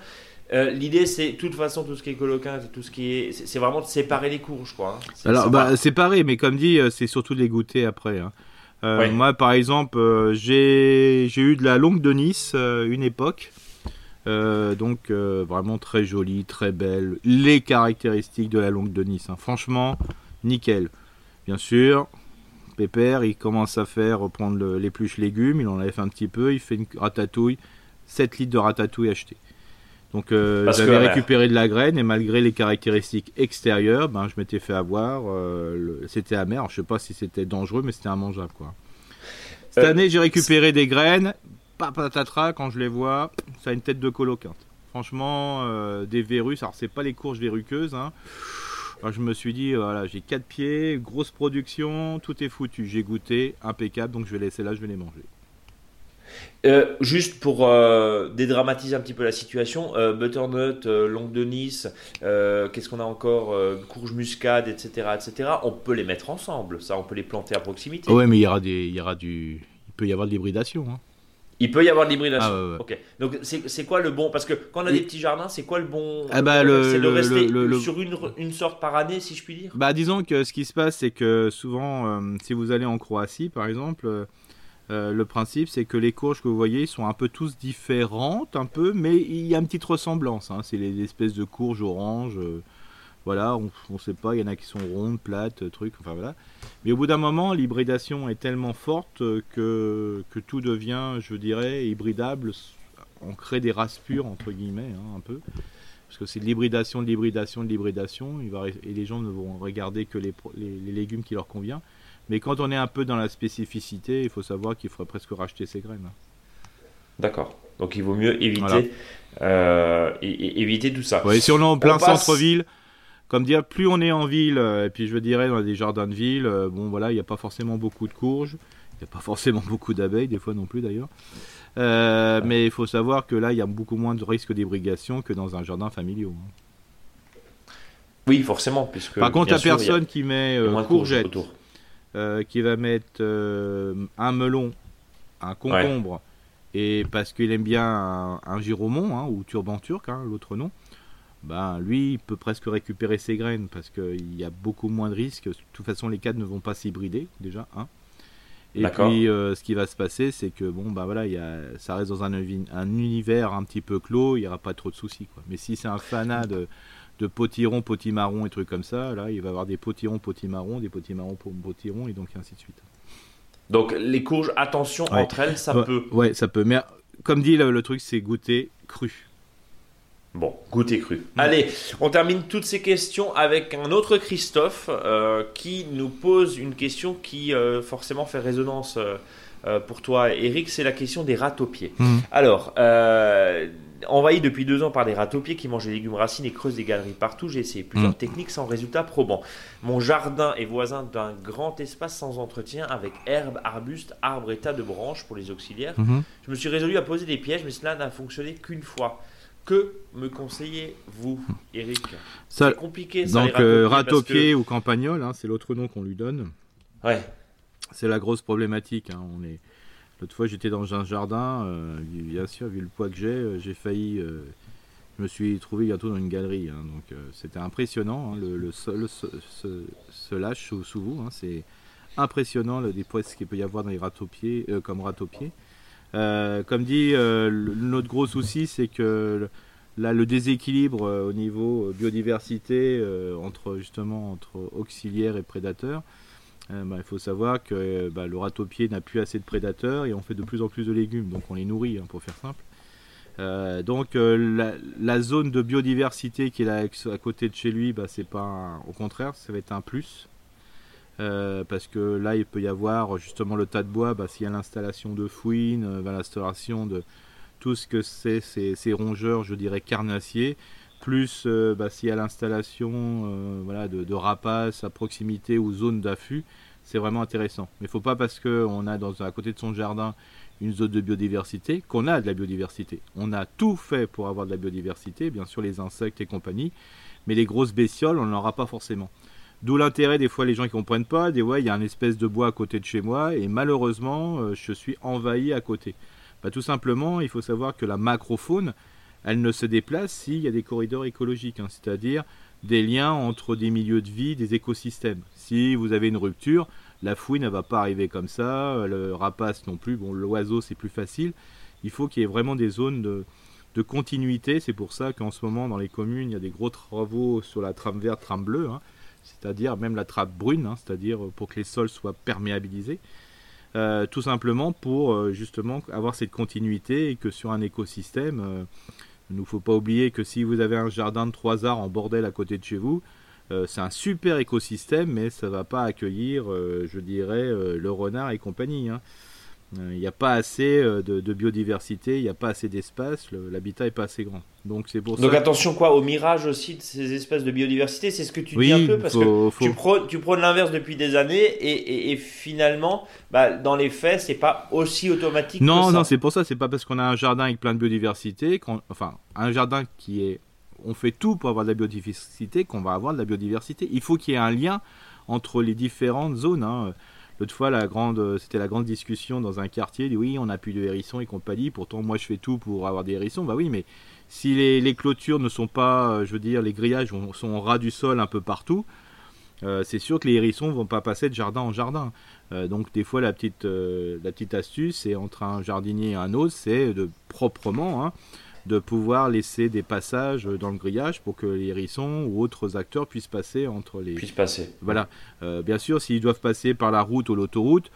L'idée, c'est, de toute façon, tout ce qui est coloquin, tout ce qui est, c'est vraiment de séparer les courges, quoi. Hein. Alors, bah, séparer, mais comme dit, c'est surtout de les goûter après. Hein. Euh, moi, par exemple, euh, j'ai eu de la longue de Nice euh, une époque. donc vraiment très jolie, très belle. Les caractéristiques de la longue de Nice. Hein. Franchement, nickel. Bien sûr, Pépère, il commence à faire reprendre l'épluche légumes. Il en avait fait un petit peu. Il fait une ratatouille. 7 litres de ratatouille acheté. Donc euh, j'avais récupéré de la graine et malgré les caractéristiques extérieures, ben, je m'étais fait avoir. Euh, c'était amer. Je je sais pas si c'était dangereux, mais c'était immangeable. Quoi. Cette euh, année, j'ai récupéré des graines. Patatatra, quand je les vois, ça a une tête de colocante. Franchement, des verrues. Alors, c'est pas les courges verruqueuses. Hein. je me suis dit, voilà, j'ai quatre pieds, grosse production, tout est foutu. J'ai goûté, impeccable, donc je vais laisser là, je vais les manger. Euh, juste pour euh, dédramatiser un petit peu la situation, euh, butternut, longue de Nice, qu'est-ce qu'on a encore, courge muscade, etc., etc. On peut les mettre ensemble, ça, on peut les planter à proximité. Oui, mais il y aura des, il y aura du, il peut y avoir de l'hybridation. Hein. Il peut y avoir de l'hybridation. Ah, ok. Donc c'est quoi le bon Parce que quand on a des petits jardins, c'est quoi le bon ah bah, le, C'est de rester sur une, une, sorte par année, si je puis dire? Bah disons que ce qui se passe, c'est que souvent, si vous allez en Croatie, par exemple, euh, le principe, c'est que les courges que vous voyez sont un peu tous différentes, un peu, mais il y a une petite ressemblance. Hein. C'est les espèces de courges oranges. Voilà, on ne sait pas, il y en a qui sont rondes, plates, trucs, enfin voilà. Mais au bout d'un moment, l'hybridation est tellement forte que, que tout devient, je dirais, hybridable. On crée des races pures, entre guillemets, hein, un peu. Parce que c'est de l'hybridation, de l'hybridation, de l'hybridation. Et les gens ne vont regarder que les, légumes qui leur conviennent. Mais quand on est un peu dans la spécificité, il faut savoir qu'il faudrait presque racheter ses graines. D'accord. Donc il vaut mieux éviter, euh, éviter tout ça. si on est en plein centre-ville, comme dire, plus on est en ville, euh, et puis je dire dans des jardins de ville, euh, bon voilà, il n'y a pas forcément beaucoup de courges, il n'y a pas forcément beaucoup d'abeilles, des fois non plus d'ailleurs. Euh, mais il faut savoir que là, il y a beaucoup moins de risques d'hybridation que dans un jardin familial. Hein. Oui, forcément. Puisque, Par contre, la personne qui met courgette, qui va mettre un melon, un concombre, et parce qu'il aime bien un, un giromon, hein, ou turban turc, hein, l'autre nom, ben, lui, il peut presque récupérer ses graines parce qu'il y a beaucoup moins de risques. De toute façon, les cadres ne vont pas s'hybrider, déjà. Hein. Et puis, euh, ce qui va se passer, c'est que bon, bah voilà, y a, ça reste dans un, un, univers un petit peu clos, il n'y aura pas trop de soucis. Quoi. Mais si c'est un fanat de, de potirons, potimarrons et trucs comme ça, là, il va avoir des potirons, potimarrons, des potimarrons, potirons, et donc ainsi de suite. Donc, les courges, attention entre elles, ça peut. Ouais, ça peut. Mais comme dit, le truc, c'est goûter cru. Bon, goûter cru. Allez, on termine toutes ces questions avec un autre Christophe euh, qui nous pose une question qui euh, forcément fait résonance euh, pour toi, Eric. C'est la question des rats aux pieds. Mhm. Alors, envahi depuis deux ans par des rats aux pieds qui mangent des légumes racines et creusent des galeries partout, j'ai essayé plusieurs mhm. techniques sans résultat probant. Mon jardin est voisin d'un grand espace sans entretien avec herbes, arbustes, arbres et tas de branches pour les auxiliaires. Mhm. Je me suis résolu à poser des pièges, mais cela n'a fonctionné qu'une fois. Que me conseillez-vous, Eric? C'est compliqué. Ça, donc, euh, ratopier ou campagnol, hein, c'est l'autre nom qu'on lui donne. Ouais. C'est la grosse problématique. Hein. On est... L'autre fois, j'étais dans un jardin. Euh, bien sûr, vu le poids que j'ai, euh, j'ai failli. je me suis trouvé bientôt dans une galerie. Hein. donc, c'était impressionnant. le, sol se, lâche sous, vous. c'est impressionnant le, poids qu'il peut y avoir dans les comme ratopiers. Euh, comme dit, euh, notre gros souci, c'est que là, le déséquilibre euh, au niveau biodiversité entre justement entre auxiliaires et prédateurs, bah, il faut savoir que bah, le ratopier n'a plus assez de prédateurs et on fait de plus en plus de légumes, donc on les nourrit, hein, pour faire simple. donc la, zone de biodiversité qui est à côté de chez lui, bah, c'est pas au contraire, ça va être un plus. Euh, parce que là il peut y avoir justement le tas de bois, s'il y a l'installation de fouines, euh, l'installation de tout ce que c'est ces, rongeurs, je dirais carnassiers, plus euh, bah, s'il y a l'installation voilà, de, rapaces à proximité ou zone d'affût, c'est vraiment intéressant. Mais il ne faut pas parce qu'on a dans, à côté de son jardin une zone de biodiversité qu'on a de la biodiversité. On a tout fait pour avoir de la biodiversité, bien sûr les insectes et compagnie, mais les grosses bestioles, on n'en aura pas forcément. D'où l'intérêt des fois les gens qui comprennent pas, des ouais il y a un espèce de bois à côté de chez moi et malheureusement euh, je suis envahi à côté. Bah, tout simplement il faut savoir que la macrofaune elle ne se déplace s'il y a des corridors écologiques, hein, c'est-à-dire des liens entre des milieux de vie, des écosystèmes. Si vous avez une rupture, la fouine ne va pas arriver comme ça, le rapace non plus, bon l'oiseau c'est plus facile. Il faut qu'il y ait vraiment des zones de, continuité, c'est pour ça qu'en ce moment dans les communes il y a des gros travaux sur la trame verte, trame bleue. Hein c'est-à-dire même la trappe brune, hein, c'est-à-dire pour que les sols soient perméabilisés. Euh, tout simplement pour euh, justement avoir cette continuité et que sur un écosystème, euh, il ne faut pas oublier que si vous avez un jardin de trois arbres en bordel à côté de chez vous, c'est un super écosystème, mais ça ne va pas accueillir, je dirais, le renard et compagnie. Hein. Euh, il n'y a pas assez euh, de, biodiversité, il n'y a pas assez d'espace, l'habitat n'est pas assez grand. Donc c'est pour Donc attention quoi au mirage aussi de ces espèces de biodiversité, c'est ce que tu dis un peu parce que tu prônes, tu l'inverse depuis des années et, finalement bah, dans les faits c'est pas aussi automatique. Non que non c'est pour ça, c'est pas parce qu'on a un jardin avec plein de biodiversité, enfin un jardin qui est, on fait tout pour avoir de la biodiversité qu'on va avoir de la biodiversité. Il faut qu'il y ait un lien entre les différentes zones. Hein L'autre fois, grande, c'était la grande discussion dans un quartier. Oui, on n'a plus de hérissons et compagnie. Pourtant, moi, je fais tout pour avoir des hérissons. Bah oui, mais si les, clôtures ne sont pas, je veux dire, les grillages sont au ras du sol un peu partout, c'est sûr que les hérissons vont pas passer de jardin en jardin. donc des fois la petite, la petite astuce, c'est entre un jardinier et un autre, c'est de proprement hein, de pouvoir laisser des passages dans le grillage pour que les hérissons ou autres acteurs puissent passer entre les. Puissent passer. Voilà. Euh, bien sûr, s'ils doivent passer par la route ou l'autoroute,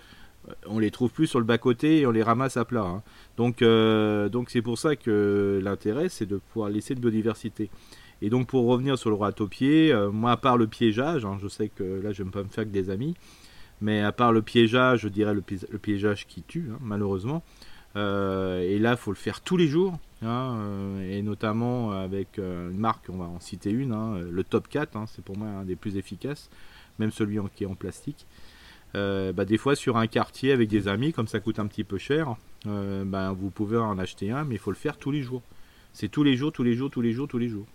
euh, on les trouve plus sur le bas côté et on les ramasse à plat. Hein. Donc, euh, donc c'est pour ça que l'intérêt, c'est de pouvoir laisser de biodiversité. Et donc pour revenir sur le ratopier, moi à part le piégeage, hein, je sais que là je ne vais pas me faire que des amis, mais à part le piégeage, je dirais le, piégeage qui tue, hein, malheureusement. Et là, il faut le faire tous les jours. Hein, euh, et notamment avec euh, une marque, on va en citer une, hein, le Top 4, hein, c'est pour moi un des plus efficaces, même celui qui est en plastique. Euh, bah, des fois sur un quartier avec des amis, comme ça coûte un petit peu cher, bah, vous pouvez en acheter un, mais il faut le faire tous les jours. C'est tous les jours, tous les jours, tous les jours, tous les jours.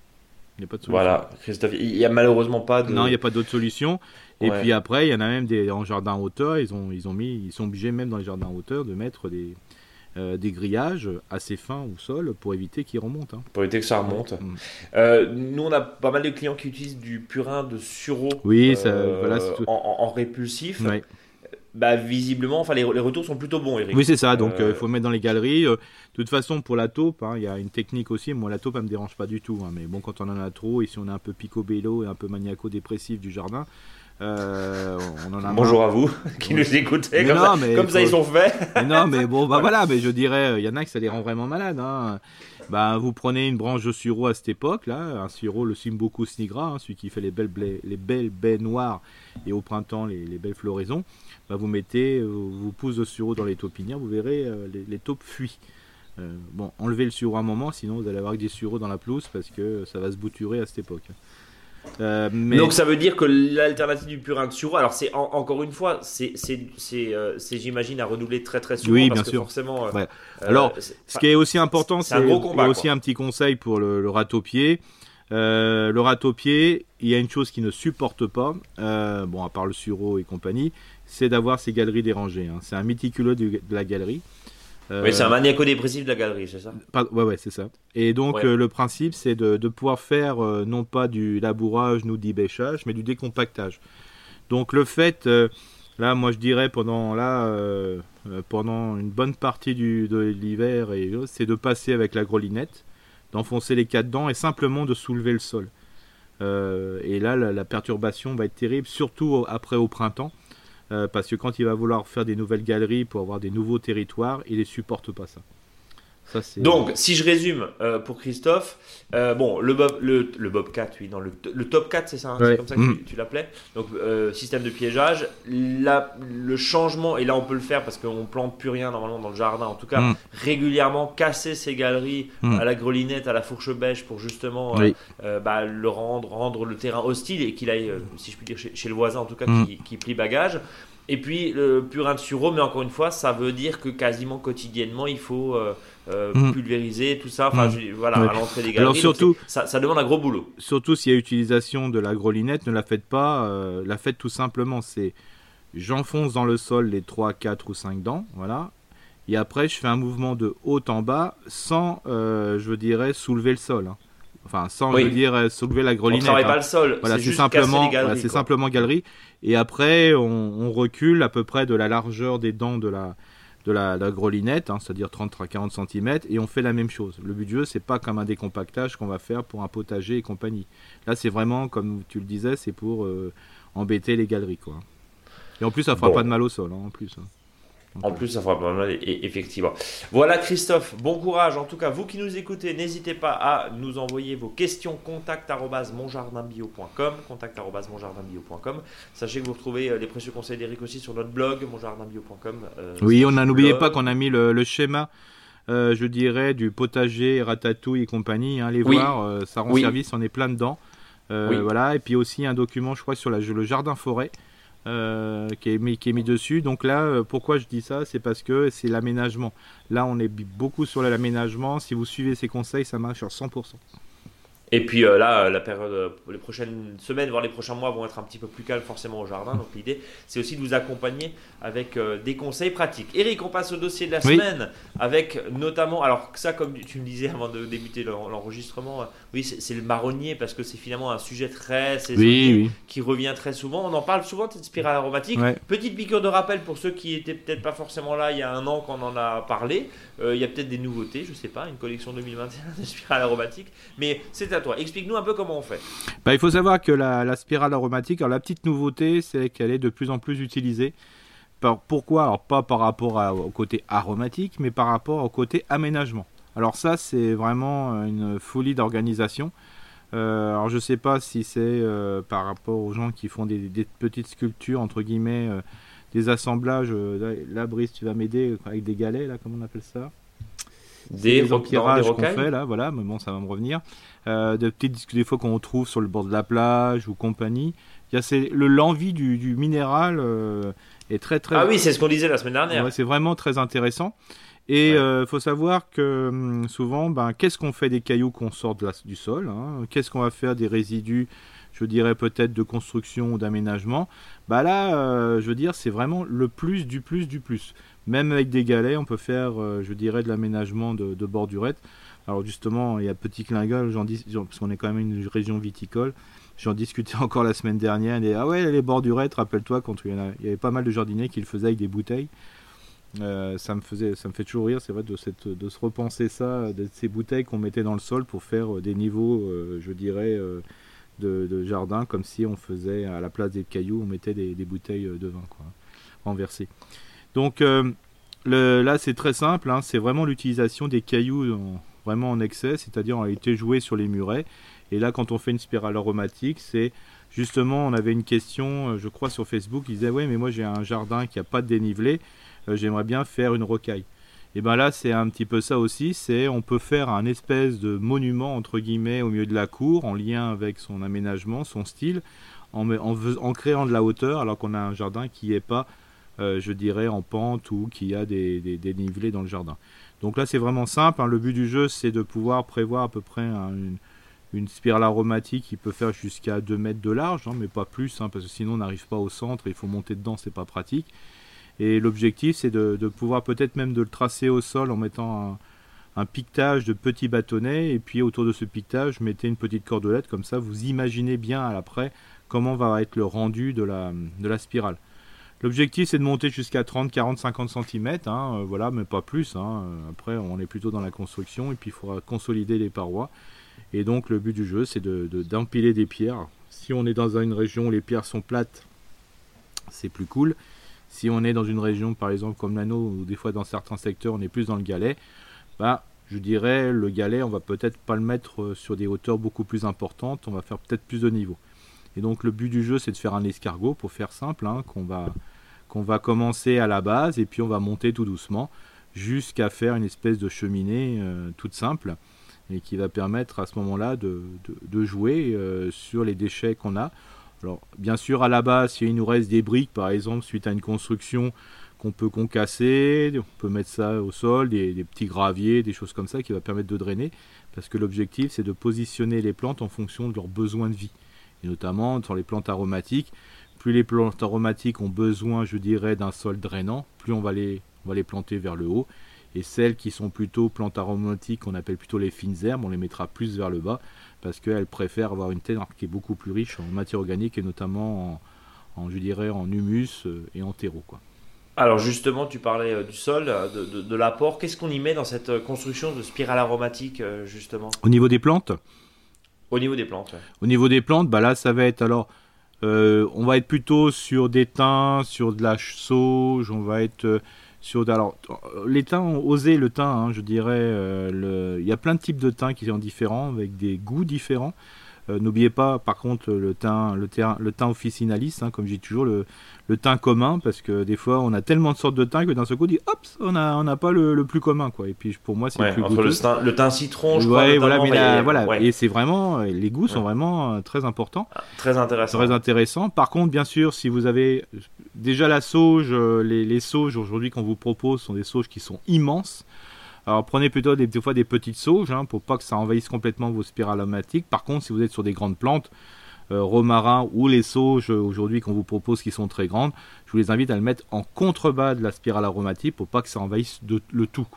Il n'y a pas de solution. Voilà, Christophe, il n'y a malheureusement pas de. Non, il n'y a pas d'autre solution. Et puis après, il y en a même des en jardin hauteur, ils ont, ils ont mis, ils sont obligés même dans les jardins hauteur de mettre des, euh, des grillages assez fins au sol pour éviter qu'ils remontent. Hein. Pour éviter que ça remonte. Mm. Euh, nous, on a pas mal de clients qui utilisent du purin de sureau oui, euh, voilà, en, répulsif. Bah, visiblement, enfin, les, retours sont plutôt bons, Eric. Oui, c'est ça. Donc, il faut le mettre dans les galeries. de toute façon, pour la taupe, hein, il y a une technique aussi. Moi, la taupe, elle me dérange pas du tout. Hein. mais bon, quand on en a trop, et si on est un peu picobello et un peu maniaco-dépressif du jardin, euh, on en a Bonjour à vous qui nous écoutez. Comme, ça, comme ça, ils sont faits. non, mais bon, bah voilà, mais je dirais, il euh, y en a que ça les rend vraiment malades. Hein. Bah, vous prenez une branche de sureau à cette époque, là, un sureau, le Simboku Snigra, hein, celui qui fait les belles, les belles baies noires et au printemps les, belles floraisons. Bah, vous mettez, euh, vous poussez de sureau dans les taupinières, vous verrez, les, les, taupes fuient. bon, enlevez le sureau un moment, sinon vous allez avoir des sureaux dans la pelouse parce que ça va se bouturer à cette époque. Euh, Donc ça veut dire que l'alternative du purin de sureau, alors c'est encore une fois, c'est euh, j'imagine à renouveler très très souvent oui, bien sûr. forcément. Euh, alors ce qui est aussi important, c'est aussi un petit conseil pour le, le ratopier. le ratopier, il y a une chose qui ne supporte pas, bon à part le sureau et compagnie, c'est d'avoir ses galeries dérangées. Hein. C'est un méticuleux de la galerie. Oui, c'est un maniaco-dépressif de la galerie, c'est ça Ouais, ouais, c'est ça. Et donc, euh, le principe, c'est de, de, pouvoir faire euh, non pas du labourage ou du bêchage, mais du décompactage. Donc, le fait, euh, là, moi, je dirais pendant, là, pendant une bonne partie du, de l'hiver, c'est de passer avec la grelinette, d'enfoncer les quatre dents et simplement de soulever le sol. et là, la, la, perturbation va être terrible, surtout après au printemps. Euh, parce que quand il va vouloir faire des nouvelles galeries pour avoir des nouveaux territoires, il ne supporte pas ça. Donc, si je résume euh, pour Christophe, euh, bon, le, Bob, le, le Bobcat, oui, dans le, le top 4, c'est ça, hein, c'est comme ça que mm. tu, l'appelais. Donc, système de piégeage. le changement, et là on peut le faire parce qu'on ne plante plus rien normalement dans le jardin, en tout cas, mm. régulièrement casser ces galeries mm. à la grelinette, à la fourche bêche pour justement bah, le rendre, rendre le terrain hostile et qu'il aille, si je puis dire, chez, le voisin en tout cas, qui, qui plie bagage. Et puis le purin de sureau, mais encore une fois, ça veut dire que quasiment quotidiennement, il faut euh, euh, mm. pulvériser tout ça. Enfin, mm. voilà, à l'entrée des galeries. Alors surtout, ça, ça, demande un gros boulot. Surtout s'il y a utilisation de la grelinette, ne la faites pas. Euh, la faites tout simplement. C'est j'enfonce dans le sol les 3, 4 ou 5 dents, voilà. Et après, je fais un mouvement de haut en bas sans, je dirais, soulever le sol. Hein. Enfin, sans, je dire, soulever la grelinette. On travaille hein. pas le sol. Voilà, c'est simplement, c'est simplement galerie. Et après, on, recule à peu près de la largeur des dents de la, de la, grelinette, hein, c'est-à-dire 30 à 40 cm, et on fait la même chose. Le but du jeu, c'est pas comme un décompactage qu'on va faire pour un potager et compagnie. Là, c'est vraiment, comme tu le disais, c'est pour euh, embêter les galeries, quoi. Et en plus, ça fera pas de mal au sol, hein, en plus. Hein. En plus, ça fera pas mal, effectivement. Voilà, Christophe, bon courage. En tout cas, vous qui nous écoutez, n'hésitez pas à nous envoyer vos questions contact.monjardinbio.com. Contact.monjardinbio.com. Sachez que vous retrouvez euh, les précieux conseils d'Eric aussi sur notre blog, monjardinbio.com. Euh, oui, on a n'oubliez pas qu'on a mis le, schéma. Euh, je dirais du potager, ratatouille et compagnie. Hein, allez voir, ça rend service, on est plein dedans. Voilà, et puis aussi un document, je crois, sur la, le jardin forêt. Euh, qui, est mis, dessus. Donc là, euh, pourquoi je dis ça? C'est parce que c'est l'aménagement. Là, on est beaucoup sur l'aménagement. Si vous suivez ces conseils, ça marche sur 100%. Et puis euh, là, la période, euh, les prochaines semaines, voire les prochains mois vont être un petit peu plus calmes forcément au jardin. Donc l'idée, c'est aussi de vous accompagner avec euh, des conseils pratiques. Eric, on passe au dossier de la semaine avec notamment, alors ça, comme tu me disais avant de débuter l'enregistrement, oui, c'est le marronnier parce que c'est finalement un sujet très saisonnier qui revient très souvent. On en parle souvent de cette spirale aromatique. Petite piqûre de rappel pour ceux qui étaient peut-être pas forcément là il y a un an qu'on en a parlé. Il y a peut-être des nouveautés, je sais pas, une collection 2021 de spirale aromatique. Mais c'est à toi. Explique-nous un peu comment on fait. Bah, il faut savoir que la, spirale aromatique, alors la petite nouveauté, c'est qu'elle est de plus en plus utilisée. pourquoi? Alors pas par rapport au côté aromatique, mais par rapport au côté aménagement. Alors ça, c'est vraiment une folie d'organisation. Euh, alors je sais pas si c'est euh, par rapport aux gens qui font des, petites sculptures entre guillemets, euh, des assemblages. là, Brice, tu vas m'aider avec des galets là, comment on appelle ça? Des, des qu'on fait là, voilà, mais bon, ça va me revenir. Euh, de petites des fois qu'on trouve sur le bord de la plage ou compagnie. Il y a l'envie du, du, minéral euh, est très très. Ah oui, c'est ce qu'on disait la semaine dernière. c'est vraiment très intéressant. Et il euh, faut savoir que hum, souvent, ben, qu'est-ce qu'on fait des cailloux qu'on sort de du sol hein? Qu'est-ce qu'on va faire des résidus je dirais peut-être de construction ou d'aménagement, bah là, je veux dire, c'est vraiment le plus du plus du plus. Même avec des galets, on peut faire, je dirais, de l'aménagement de, de bordurette. Alors justement, il y a Petit Clingal, parce qu'on est quand même une région viticole. J'en discutais encore la semaine dernière. Et, ah ouais, les bordurettes, rappelle-toi, quand il y, avait pas mal de jardiniers qui le faisaient avec des bouteilles. Euh, ça me faisait, ça me fait toujours rire, c'est vrai, de, cette, se repenser ça, de ces bouteilles qu'on mettait dans le sol pour faire euh, des niveaux, euh, je dirais, de, jardin, comme si on faisait à la place des cailloux, on mettait des, bouteilles de vin, quoi, renversées. Donc là, c'est très simple, hein, c'est vraiment l'utilisation des cailloux vraiment en excès, c'est-à-dire a été joué sur les murets. Et là, quand on fait une spirale aromatique, c'est justement, on avait une question, euh, je crois, sur Facebook, ils disaient Ouais, mais moi j'ai un jardin qui n'a pas de dénivelé, euh, j'aimerais bien faire une rocaille. Et bien là, c'est un petit peu ça aussi, c'est on peut faire un espèce de monument, entre guillemets, au milieu de la cour, en lien avec son aménagement, son style, en, créant de la hauteur, alors qu'on a un jardin qui n'est pas, euh, je dirais, en pente ou qui a des dénivelés dans le jardin. Donc là, c'est vraiment simple. Hein. Le but du jeu, c'est de pouvoir prévoir à peu près une, spirale aromatique qui peut faire jusqu'à 2 mètres de large, hein, mais pas plus, hein, parce que sinon on n'arrive pas au centre, il faut monter dedans, c'est pas pratique. Et l'objectif, c'est de, pouvoir peut-être même de le tracer au sol en mettant un, piquetage de petits bâtonnets, et puis autour de ce piquetage, mettez une petite cordelette, comme ça vous imaginez bien à l'après comment va être le rendu de la spirale. L'objectif c'est de monter jusqu'à 30, 40, 50 cm, voilà, mais pas plus. Hein. Après, on est plutôt dans la construction et puis il faudra consolider les parois. Et donc le but du jeu c'est d'empiler de, des pierres. Si on est dans une région où les pierres sont plates, c'est plus cool. Si on est dans une région par exemple comme l'anneau, ou des fois dans certains secteurs on est plus dans le galet, bah je dirais le galet on va peut-être pas le mettre euh, sur des hauteurs beaucoup plus importantes, on va faire peut-être plus de niveau. Et donc le but du jeu, c'est de faire un escargot, pour faire simple, hein, qu'on va, commencer à la base et puis on va monter tout doucement jusqu'à faire une espèce de cheminée euh, toute simple et qui va permettre à ce moment-là de, jouer euh, sur les déchets qu'on a. Alors bien sûr à la base, s'il nous reste des briques par exemple suite à une construction qu'on peut concasser, on peut mettre ça au sol, des, petits graviers, des choses comme ça qui va permettre de drainer parce que l'objectif c'est de positionner les plantes en fonction de leurs besoins de vie notamment sur les plantes aromatiques. Plus les plantes aromatiques ont besoin, je dirais, d'un sol drainant, plus on va on va les planter vers le haut. Et celles qui sont plutôt plantes aromatiques, qu'on appelle plutôt les fines herbes, on les mettra plus vers le bas parce qu'elles préfèrent avoir une terre qui est beaucoup plus riche en matière organique et notamment en, je dirais, en humus euh, et en terreau. Quoi. Alors justement, tu parlais euh, du sol, euh, de, l'apport. Qu'est-ce qu'on y met dans cette construction de spirale aromatique, justement? Au niveau des plantes? Au niveau des plantes. Au niveau des plantes, bah là, ça va être alors. Euh, on va être plutôt sur des thym, sur de la sauge, on va être Alors, les thym, oser le thym, hein, je dirais. Euh, il y a plein de types de thym qui sont différents, avec des goûts différents. Euh, n'oubliez pas, par contre, le teint, le teint, le teint hein, comme je dis toujours, le, le teint commun, parce que des fois, on a tellement de sortes de teints que d'un seul coup, on dit, hop, on n'a on a pas le, le, plus commun, quoi. Et puis, pour moi, c'est le plus entre le teint, le teint, citron, je crois. voilà, mais voilà. Et c'est vraiment, les goûts sont vraiment euh, très importants. Ah, très intéressant. Très intéressant. Par contre, bien sûr, si vous avez déjà la sauge, euh, les, les sauges aujourd'hui qu'on vous propose sont des sauges qui sont immenses. Alors prenez plutôt des, fois petites sauges hein, pour pas que ça envahisse complètement vos spirales aromatiques. Par contre, si vous êtes sur des grandes plantes, euh, romarin ou les sauges aujourd'hui qu'on vous propose qui sont très grandes, je vous les invite à le mettre en contrebas de la spirale aromatique pour pas que ça envahisse le tout.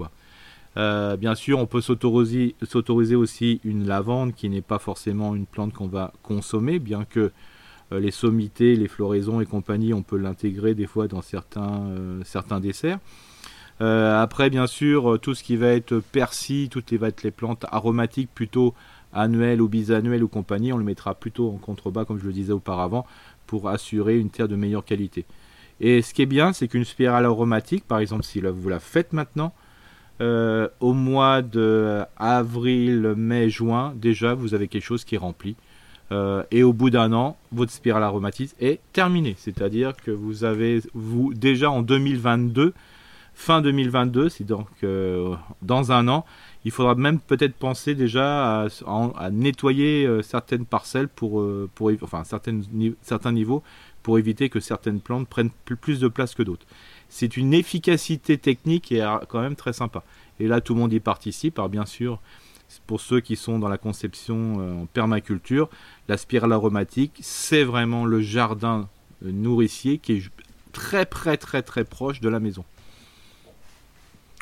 Euh, bien sûr, on peut s'autoriser aussi une lavande qui n'est pas forcément une plante qu'on va consommer, bien que euh, les sommités, les floraisons et compagnie, on peut l'intégrer des fois dans certains desserts. Après, bien sûr, tout ce qui va être persil, toutes les, plantes aromatiques plutôt annuel ou bisannuel ou compagnie, on le mettra plutôt en contrebas, comme je le disais auparavant, pour assurer une terre de meilleure qualité. Et ce qui est bien, c'est qu'une spirale aromatique, par exemple, si vous la faites maintenant, euh, au mois de avril, mai, juin, déjà vous avez quelque chose qui est rempli. Euh, et au bout d'un an, votre spirale aromatique est terminée. C'est-à-dire que vous avez, vous, déjà en 2022, fin 2022, c'est donc euh, dans un an, il faudra même peut-être penser déjà à, nettoyer euh, certaines parcelles pour, euh, pour enfin certaines, certains niveaux pour éviter que certaines plantes prennent plus de place que d'autres. C'est une efficacité technique est quand même très sympa. Et là, tout le monde y participe. Alors bien sûr, pour ceux qui sont dans la conception en permaculture, la spirale aromatique, c'est vraiment le jardin nourricier qui est très très très très proche de la maison.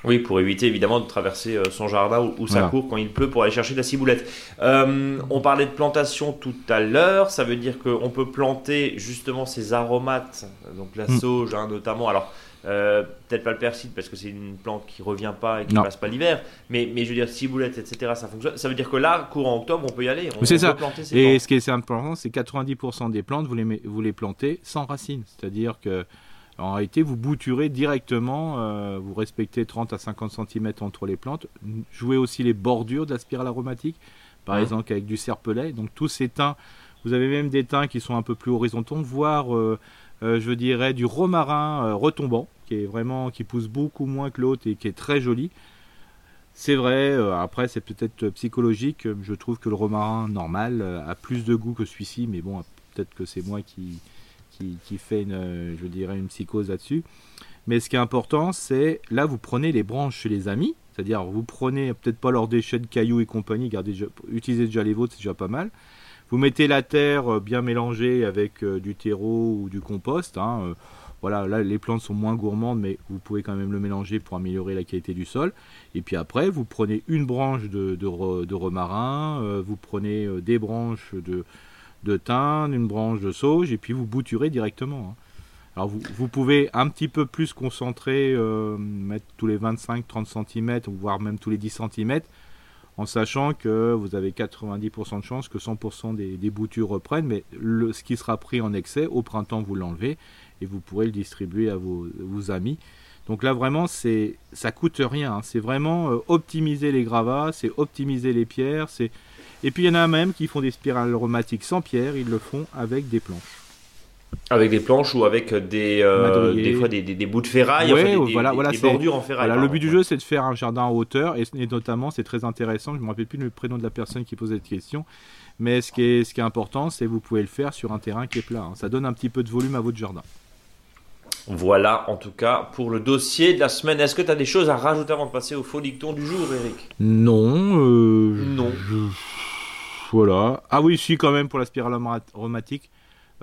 Oui, pour éviter évidemment de traverser euh, son jardin ou, sa cour quand il pleut pour aller chercher de la ciboulette. Euh, on parlait de plantation tout à l'heure, ça veut dire qu'on peut planter justement ces aromates, donc la mm. sauge hein, notamment. Alors, euh, peut-être pas le persil parce que c'est une plante qui revient pas et qui ne passe pas l'hiver, mais, mais je veux dire ciboulette, etc. Ça fonctionne. Ça veut dire que là, courant octobre, on peut y aller. C'est ça. et ce qui est important, c'est 90% des plantes, vous les, vous les plantez sans racines. C'est-à-dire que en réalité, vous bouturez directement, euh, vous respectez 30 à 50 cm entre les plantes. Jouez aussi les bordures de la spirale aromatique, par exemple avec du serpelet. Donc tous ces teints, vous avez même des teints qui sont un peu plus horizontaux, voire, euh, euh, je dirais, du romarin retombant, qui est vraiment, qui pousse beaucoup moins que l'autre et qui est très joli. C'est vrai, après c'est peut-être psychologique, je trouve que le romarin normal a plus de goût que celui-ci, mais bon, peut-être que c'est moi qui, qui, fait une, euh, je dirais, une psychose là-dessus. Mais ce qui est important, c'est là, vous prenez les branches chez les amis, c'est-à-dire vous prenez peut-être pas leurs déchets de cailloux et compagnie, gardez, utilisez déjà les vôtres, c'est déjà pas mal. Vous mettez la terre euh, bien mélangée avec euh, du terreau ou du compost. Hein, voilà, là les plantes sont moins gourmandes, mais vous pouvez quand même le mélanger pour améliorer la qualité du sol. Et puis après, vous prenez une branche de, romarin, vous prenez des branches de, de thym, une branche de sauge, et puis vous bouturez directement. Hein. Alors vous, pouvez un petit peu plus concentrer, euh, mettre tous les 25-30 cm, voire même tous les 10 cm, en sachant que vous avez 90% de chances que 100% des, boutures reprennent, mais ce qui sera pris en excès, au printemps vous l'enlevez, et vous pourrez le distribuer à vos, amis. Donc là vraiment, c'est ça coûte rien. Hein. C'est vraiment euh, optimiser les gravats, c'est optimiser les pierres, c'est et puis il y en a même qui font des spirales aromatiques sans pierre, ils le font avec des planches. Avec des planches ou avec des, euh, des fois des, des, bouts de ferraille, des, voilà, voilà, bordures en ferraille. le but du jeu, c'est de faire un jardin en hauteur, et, notamment, c'est très intéressant, je ne me rappelle plus le prénom de la personne qui posait cette question, mais ce qui est, ce qui est important, c'est que vous pouvez le faire sur un terrain qui est plat. Hein. Ça donne un petit peu de volume à votre jardin. Voilà, en tout cas, pour le dossier de la semaine. Est-ce que tu as des choses à rajouter avant de passer au faux dicton du jour, Eric? Non. Euh, non. Voilà. Ah oui, si, quand même, pour la spirale aromatique,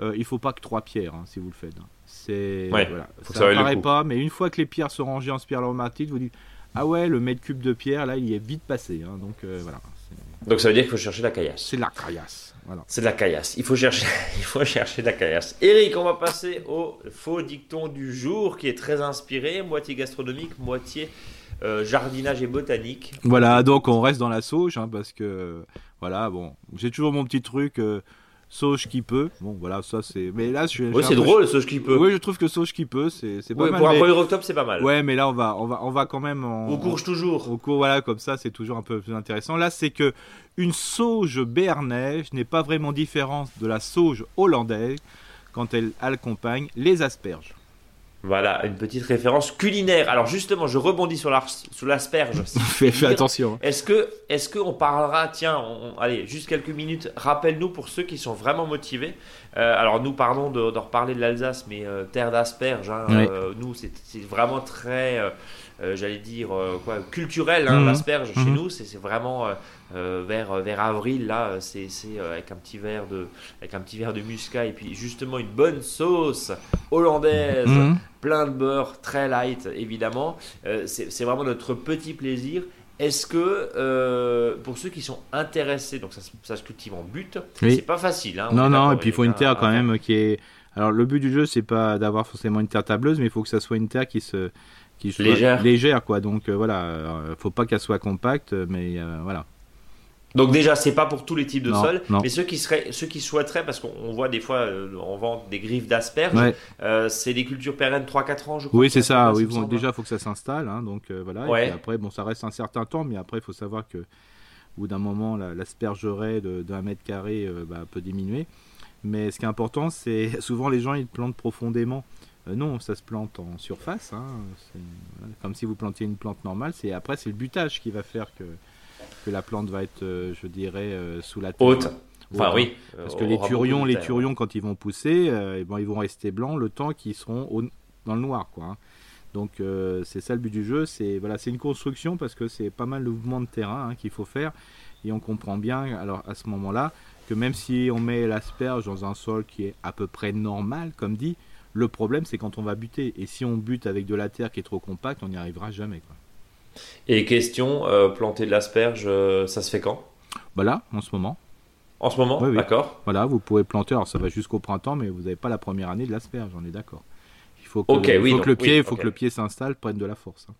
euh, il faut pas que trois pierres, hein, si vous le faites. C'est, voilà. ça ne paraît pas, mais une fois que les pierres sont rangées en spirale aromatique, vous dites Ah ouais, le mètre cube de pierre, là, il est vite passé. Hein, donc euh, voilà. Donc ça veut dire qu'il faut chercher la caillasse. C'est la caillasse. Voilà. C'est de la caillasse. Il faut chercher, il faut chercher de la caillasse. Eric, on va passer au faux dicton du jour qui est très inspiré, moitié gastronomique, moitié euh, jardinage et botanique. Voilà, donc on reste dans la sauge parce que voilà, bon, j'ai toujours mon petit truc. Euh, Sauge qui peut. Bon, voilà, ça c'est. Mais là, je. Oui, c'est drôle, Sauge qui peut. Oui, je trouve que Sauge qui peut, c'est pas mal. Pour un 1er octobre, c'est pas mal. Ouais, mais là, on va, on va, on va quand même. En... On courge toujours. Au cours, voilà, comme ça, c'est toujours un peu plus intéressant. Là, c'est que une sauge béarnaise n'est pas vraiment différente de la sauge hollandaise quand elle accompagne les asperges. Voilà, une petite référence culinaire. Alors justement, je rebondis sur l'asperge. fais, attention. Est-ce que, est-ce qu'on parlera, tiens, allez, juste quelques minutes, rappelle-nous pour ceux qui sont vraiment motivés. Euh, alors nous, pardon de, reparler de l'Alsace, mais euh, terre d'asperges, hein, euh, nous, c'est vraiment très j'allais dire, quoi, culturel, hein, mhm. l'asperge chez mhm. nous. C'est vraiment vers, vers avril, là, c'est avec, un petit verre de, avec un petit verre de muscat et puis justement une bonne sauce hollandaise, plein de beurre, très light évidemment. c'est vraiment notre petit plaisir. Est-ce que euh, pour ceux qui sont intéressés, donc ça, ça se cultive en but, c'est pas facile. Hein, non, non, et puis il faut une terre quand même qui est. Alors le but du jeu, c'est pas d'avoir forcément une terre tableuse, mais il faut que ça soit une terre qui se qui soit légère, légère quoi. Donc euh, voilà, euh, faut pas qu'elle soit compacte, mais voilà. Donc déjà, c'est pas pour tous les types de sols, mais ceux qui seraient, ceux qui souhaiteraient, parce qu'on voit des fois, euh, on vend des griffes d'asperges, euh, c'est des cultures pérennes 3-4 ans, je crois. Oui, c'est ça. Oui, déjà, il faut que ça s'installe, hein, donc euh, voilà. Et après, bon, ça reste un certain temps, mais après, il faut savoir que, au bout d'un moment, l'aspergeraie d'un mètre carré bah, peut diminuer. Mais ce qui est important, c'est souvent les gens ils plantent profondément. non, ça se plante en surface, hein, comme si vous plantiez une plante normale. C'est après c'est le butage qui va faire que que la plante va être, euh, je dirais, euh, sous la terre. Haute. Enfin oui. Parce que les turions, les turions, quand ils vont pousser, euh, eh ben, ils vont rester blancs le temps qu'ils seront dans le noir, quoi. Hein. Donc c'est ça le but du jeu. C'est voilà, c'est une construction parce que c'est pas mal de mouvements de terrain hein, qu'il faut faire et on comprend bien alors à ce moment-là que même si on met l'asperge dans un sol qui est à peu près normal, comme dit, le problème c'est quand on va buter. Et si on bute avec de la terre qui est trop compacte, on n'y arrivera jamais. Quoi. Et question, euh, planter de l'asperge, euh, ça se fait quand? Bah là, en ce moment. En ce moment? D'accord. Voilà, vous pouvez planter, alors ça va jusqu'au printemps, mais vous n'avez pas la première année de l'asperge, on est d'accord. Il faut que, le pied, faut que le pied s'installe, prenne de la force. Hein.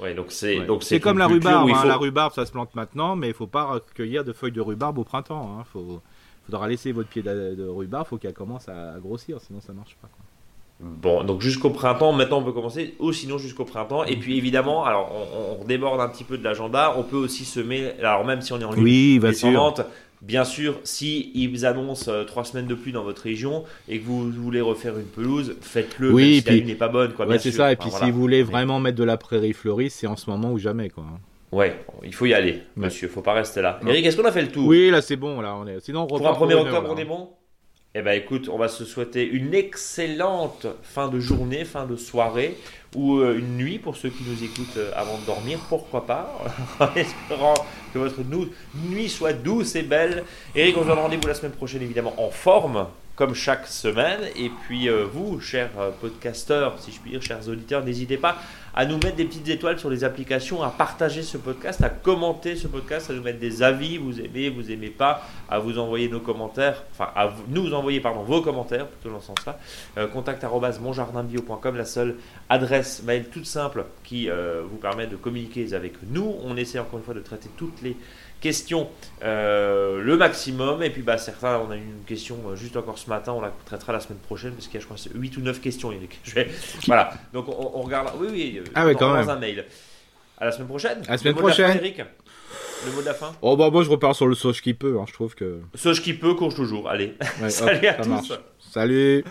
Ouais, donc c'est donc c'est comme la rhubarbe. Hein. La rhubarbe, ça se plante maintenant, mais il faut pas recueillir de feuilles de rhubarbe au printemps. Il hein. faudra laisser votre pied de, de rhubarbe, faut qu'elle commence à, grossir, sinon ça marche pas. Bon, donc jusqu'au printemps, maintenant on peut commencer, ou sinon jusqu'au printemps. Et puis évidemment, alors on, déborde un petit peu de l'agenda, on peut aussi semer, alors même si on est en oui, descendante, bien sûr, si ils annoncent euh, trois semaines de pluie dans votre région et que vous voulez refaire une pelouse, faites-le, oui, même si la n'est pas bonne. Quoi, c'est ça, et puis si vous voulez vraiment mettre de la prairie fleurie, c'est en ce moment ou jamais. quoi. Ouais, il faut y aller, monsieur, faut pas rester là. Eric, est-ce qu'on a fait le tour? Oui, là c'est bon, là on est. Sinon, on Pour un 1er octobre, on est bon? Eh bien écoute, on va se souhaiter une excellente fin de journée, fin de soirée, ou euh, une nuit pour ceux qui nous écoutent euh, avant de dormir, pourquoi pas, en espérant que votre nuit soit douce et belle. Eric, on se donne rendez-vous la semaine prochaine, évidemment, en forme, comme chaque semaine. Et puis euh, vous, chers podcasteurs, si je puis dire, chers auditeurs, n'hésitez pas à nous mettre des petites étoiles sur les applications, à partager ce podcast, à commenter ce podcast, à nous mettre des avis, vous aimez, vous aimez pas, à vous envoyer nos commentaires, enfin à nous envoyer pardon vos commentaires plutôt dans ce sens-là. Euh, contact monjardinbio.com, la seule adresse mail toute simple qui euh, vous permet de communiquer avec nous. On essaie encore une fois de traiter toutes les questions euh, le maximum. Et puis, bah, certains, on a eu une question euh, juste encore ce matin, on la traitera la semaine prochaine parce qu'il y a, je crois, 8 ou 9 questions. Je vais... Voilà, donc on, regarde. Oui, oui, euh, ah quand même. un mail. À la semaine prochaine. À la semaine prochaine. Eric le mot de la fin Oh bah moi je repars sur le sauge qui peut, hein, je trouve que... Sauge qui peut, courge toujours, allez. Salut à tous Salut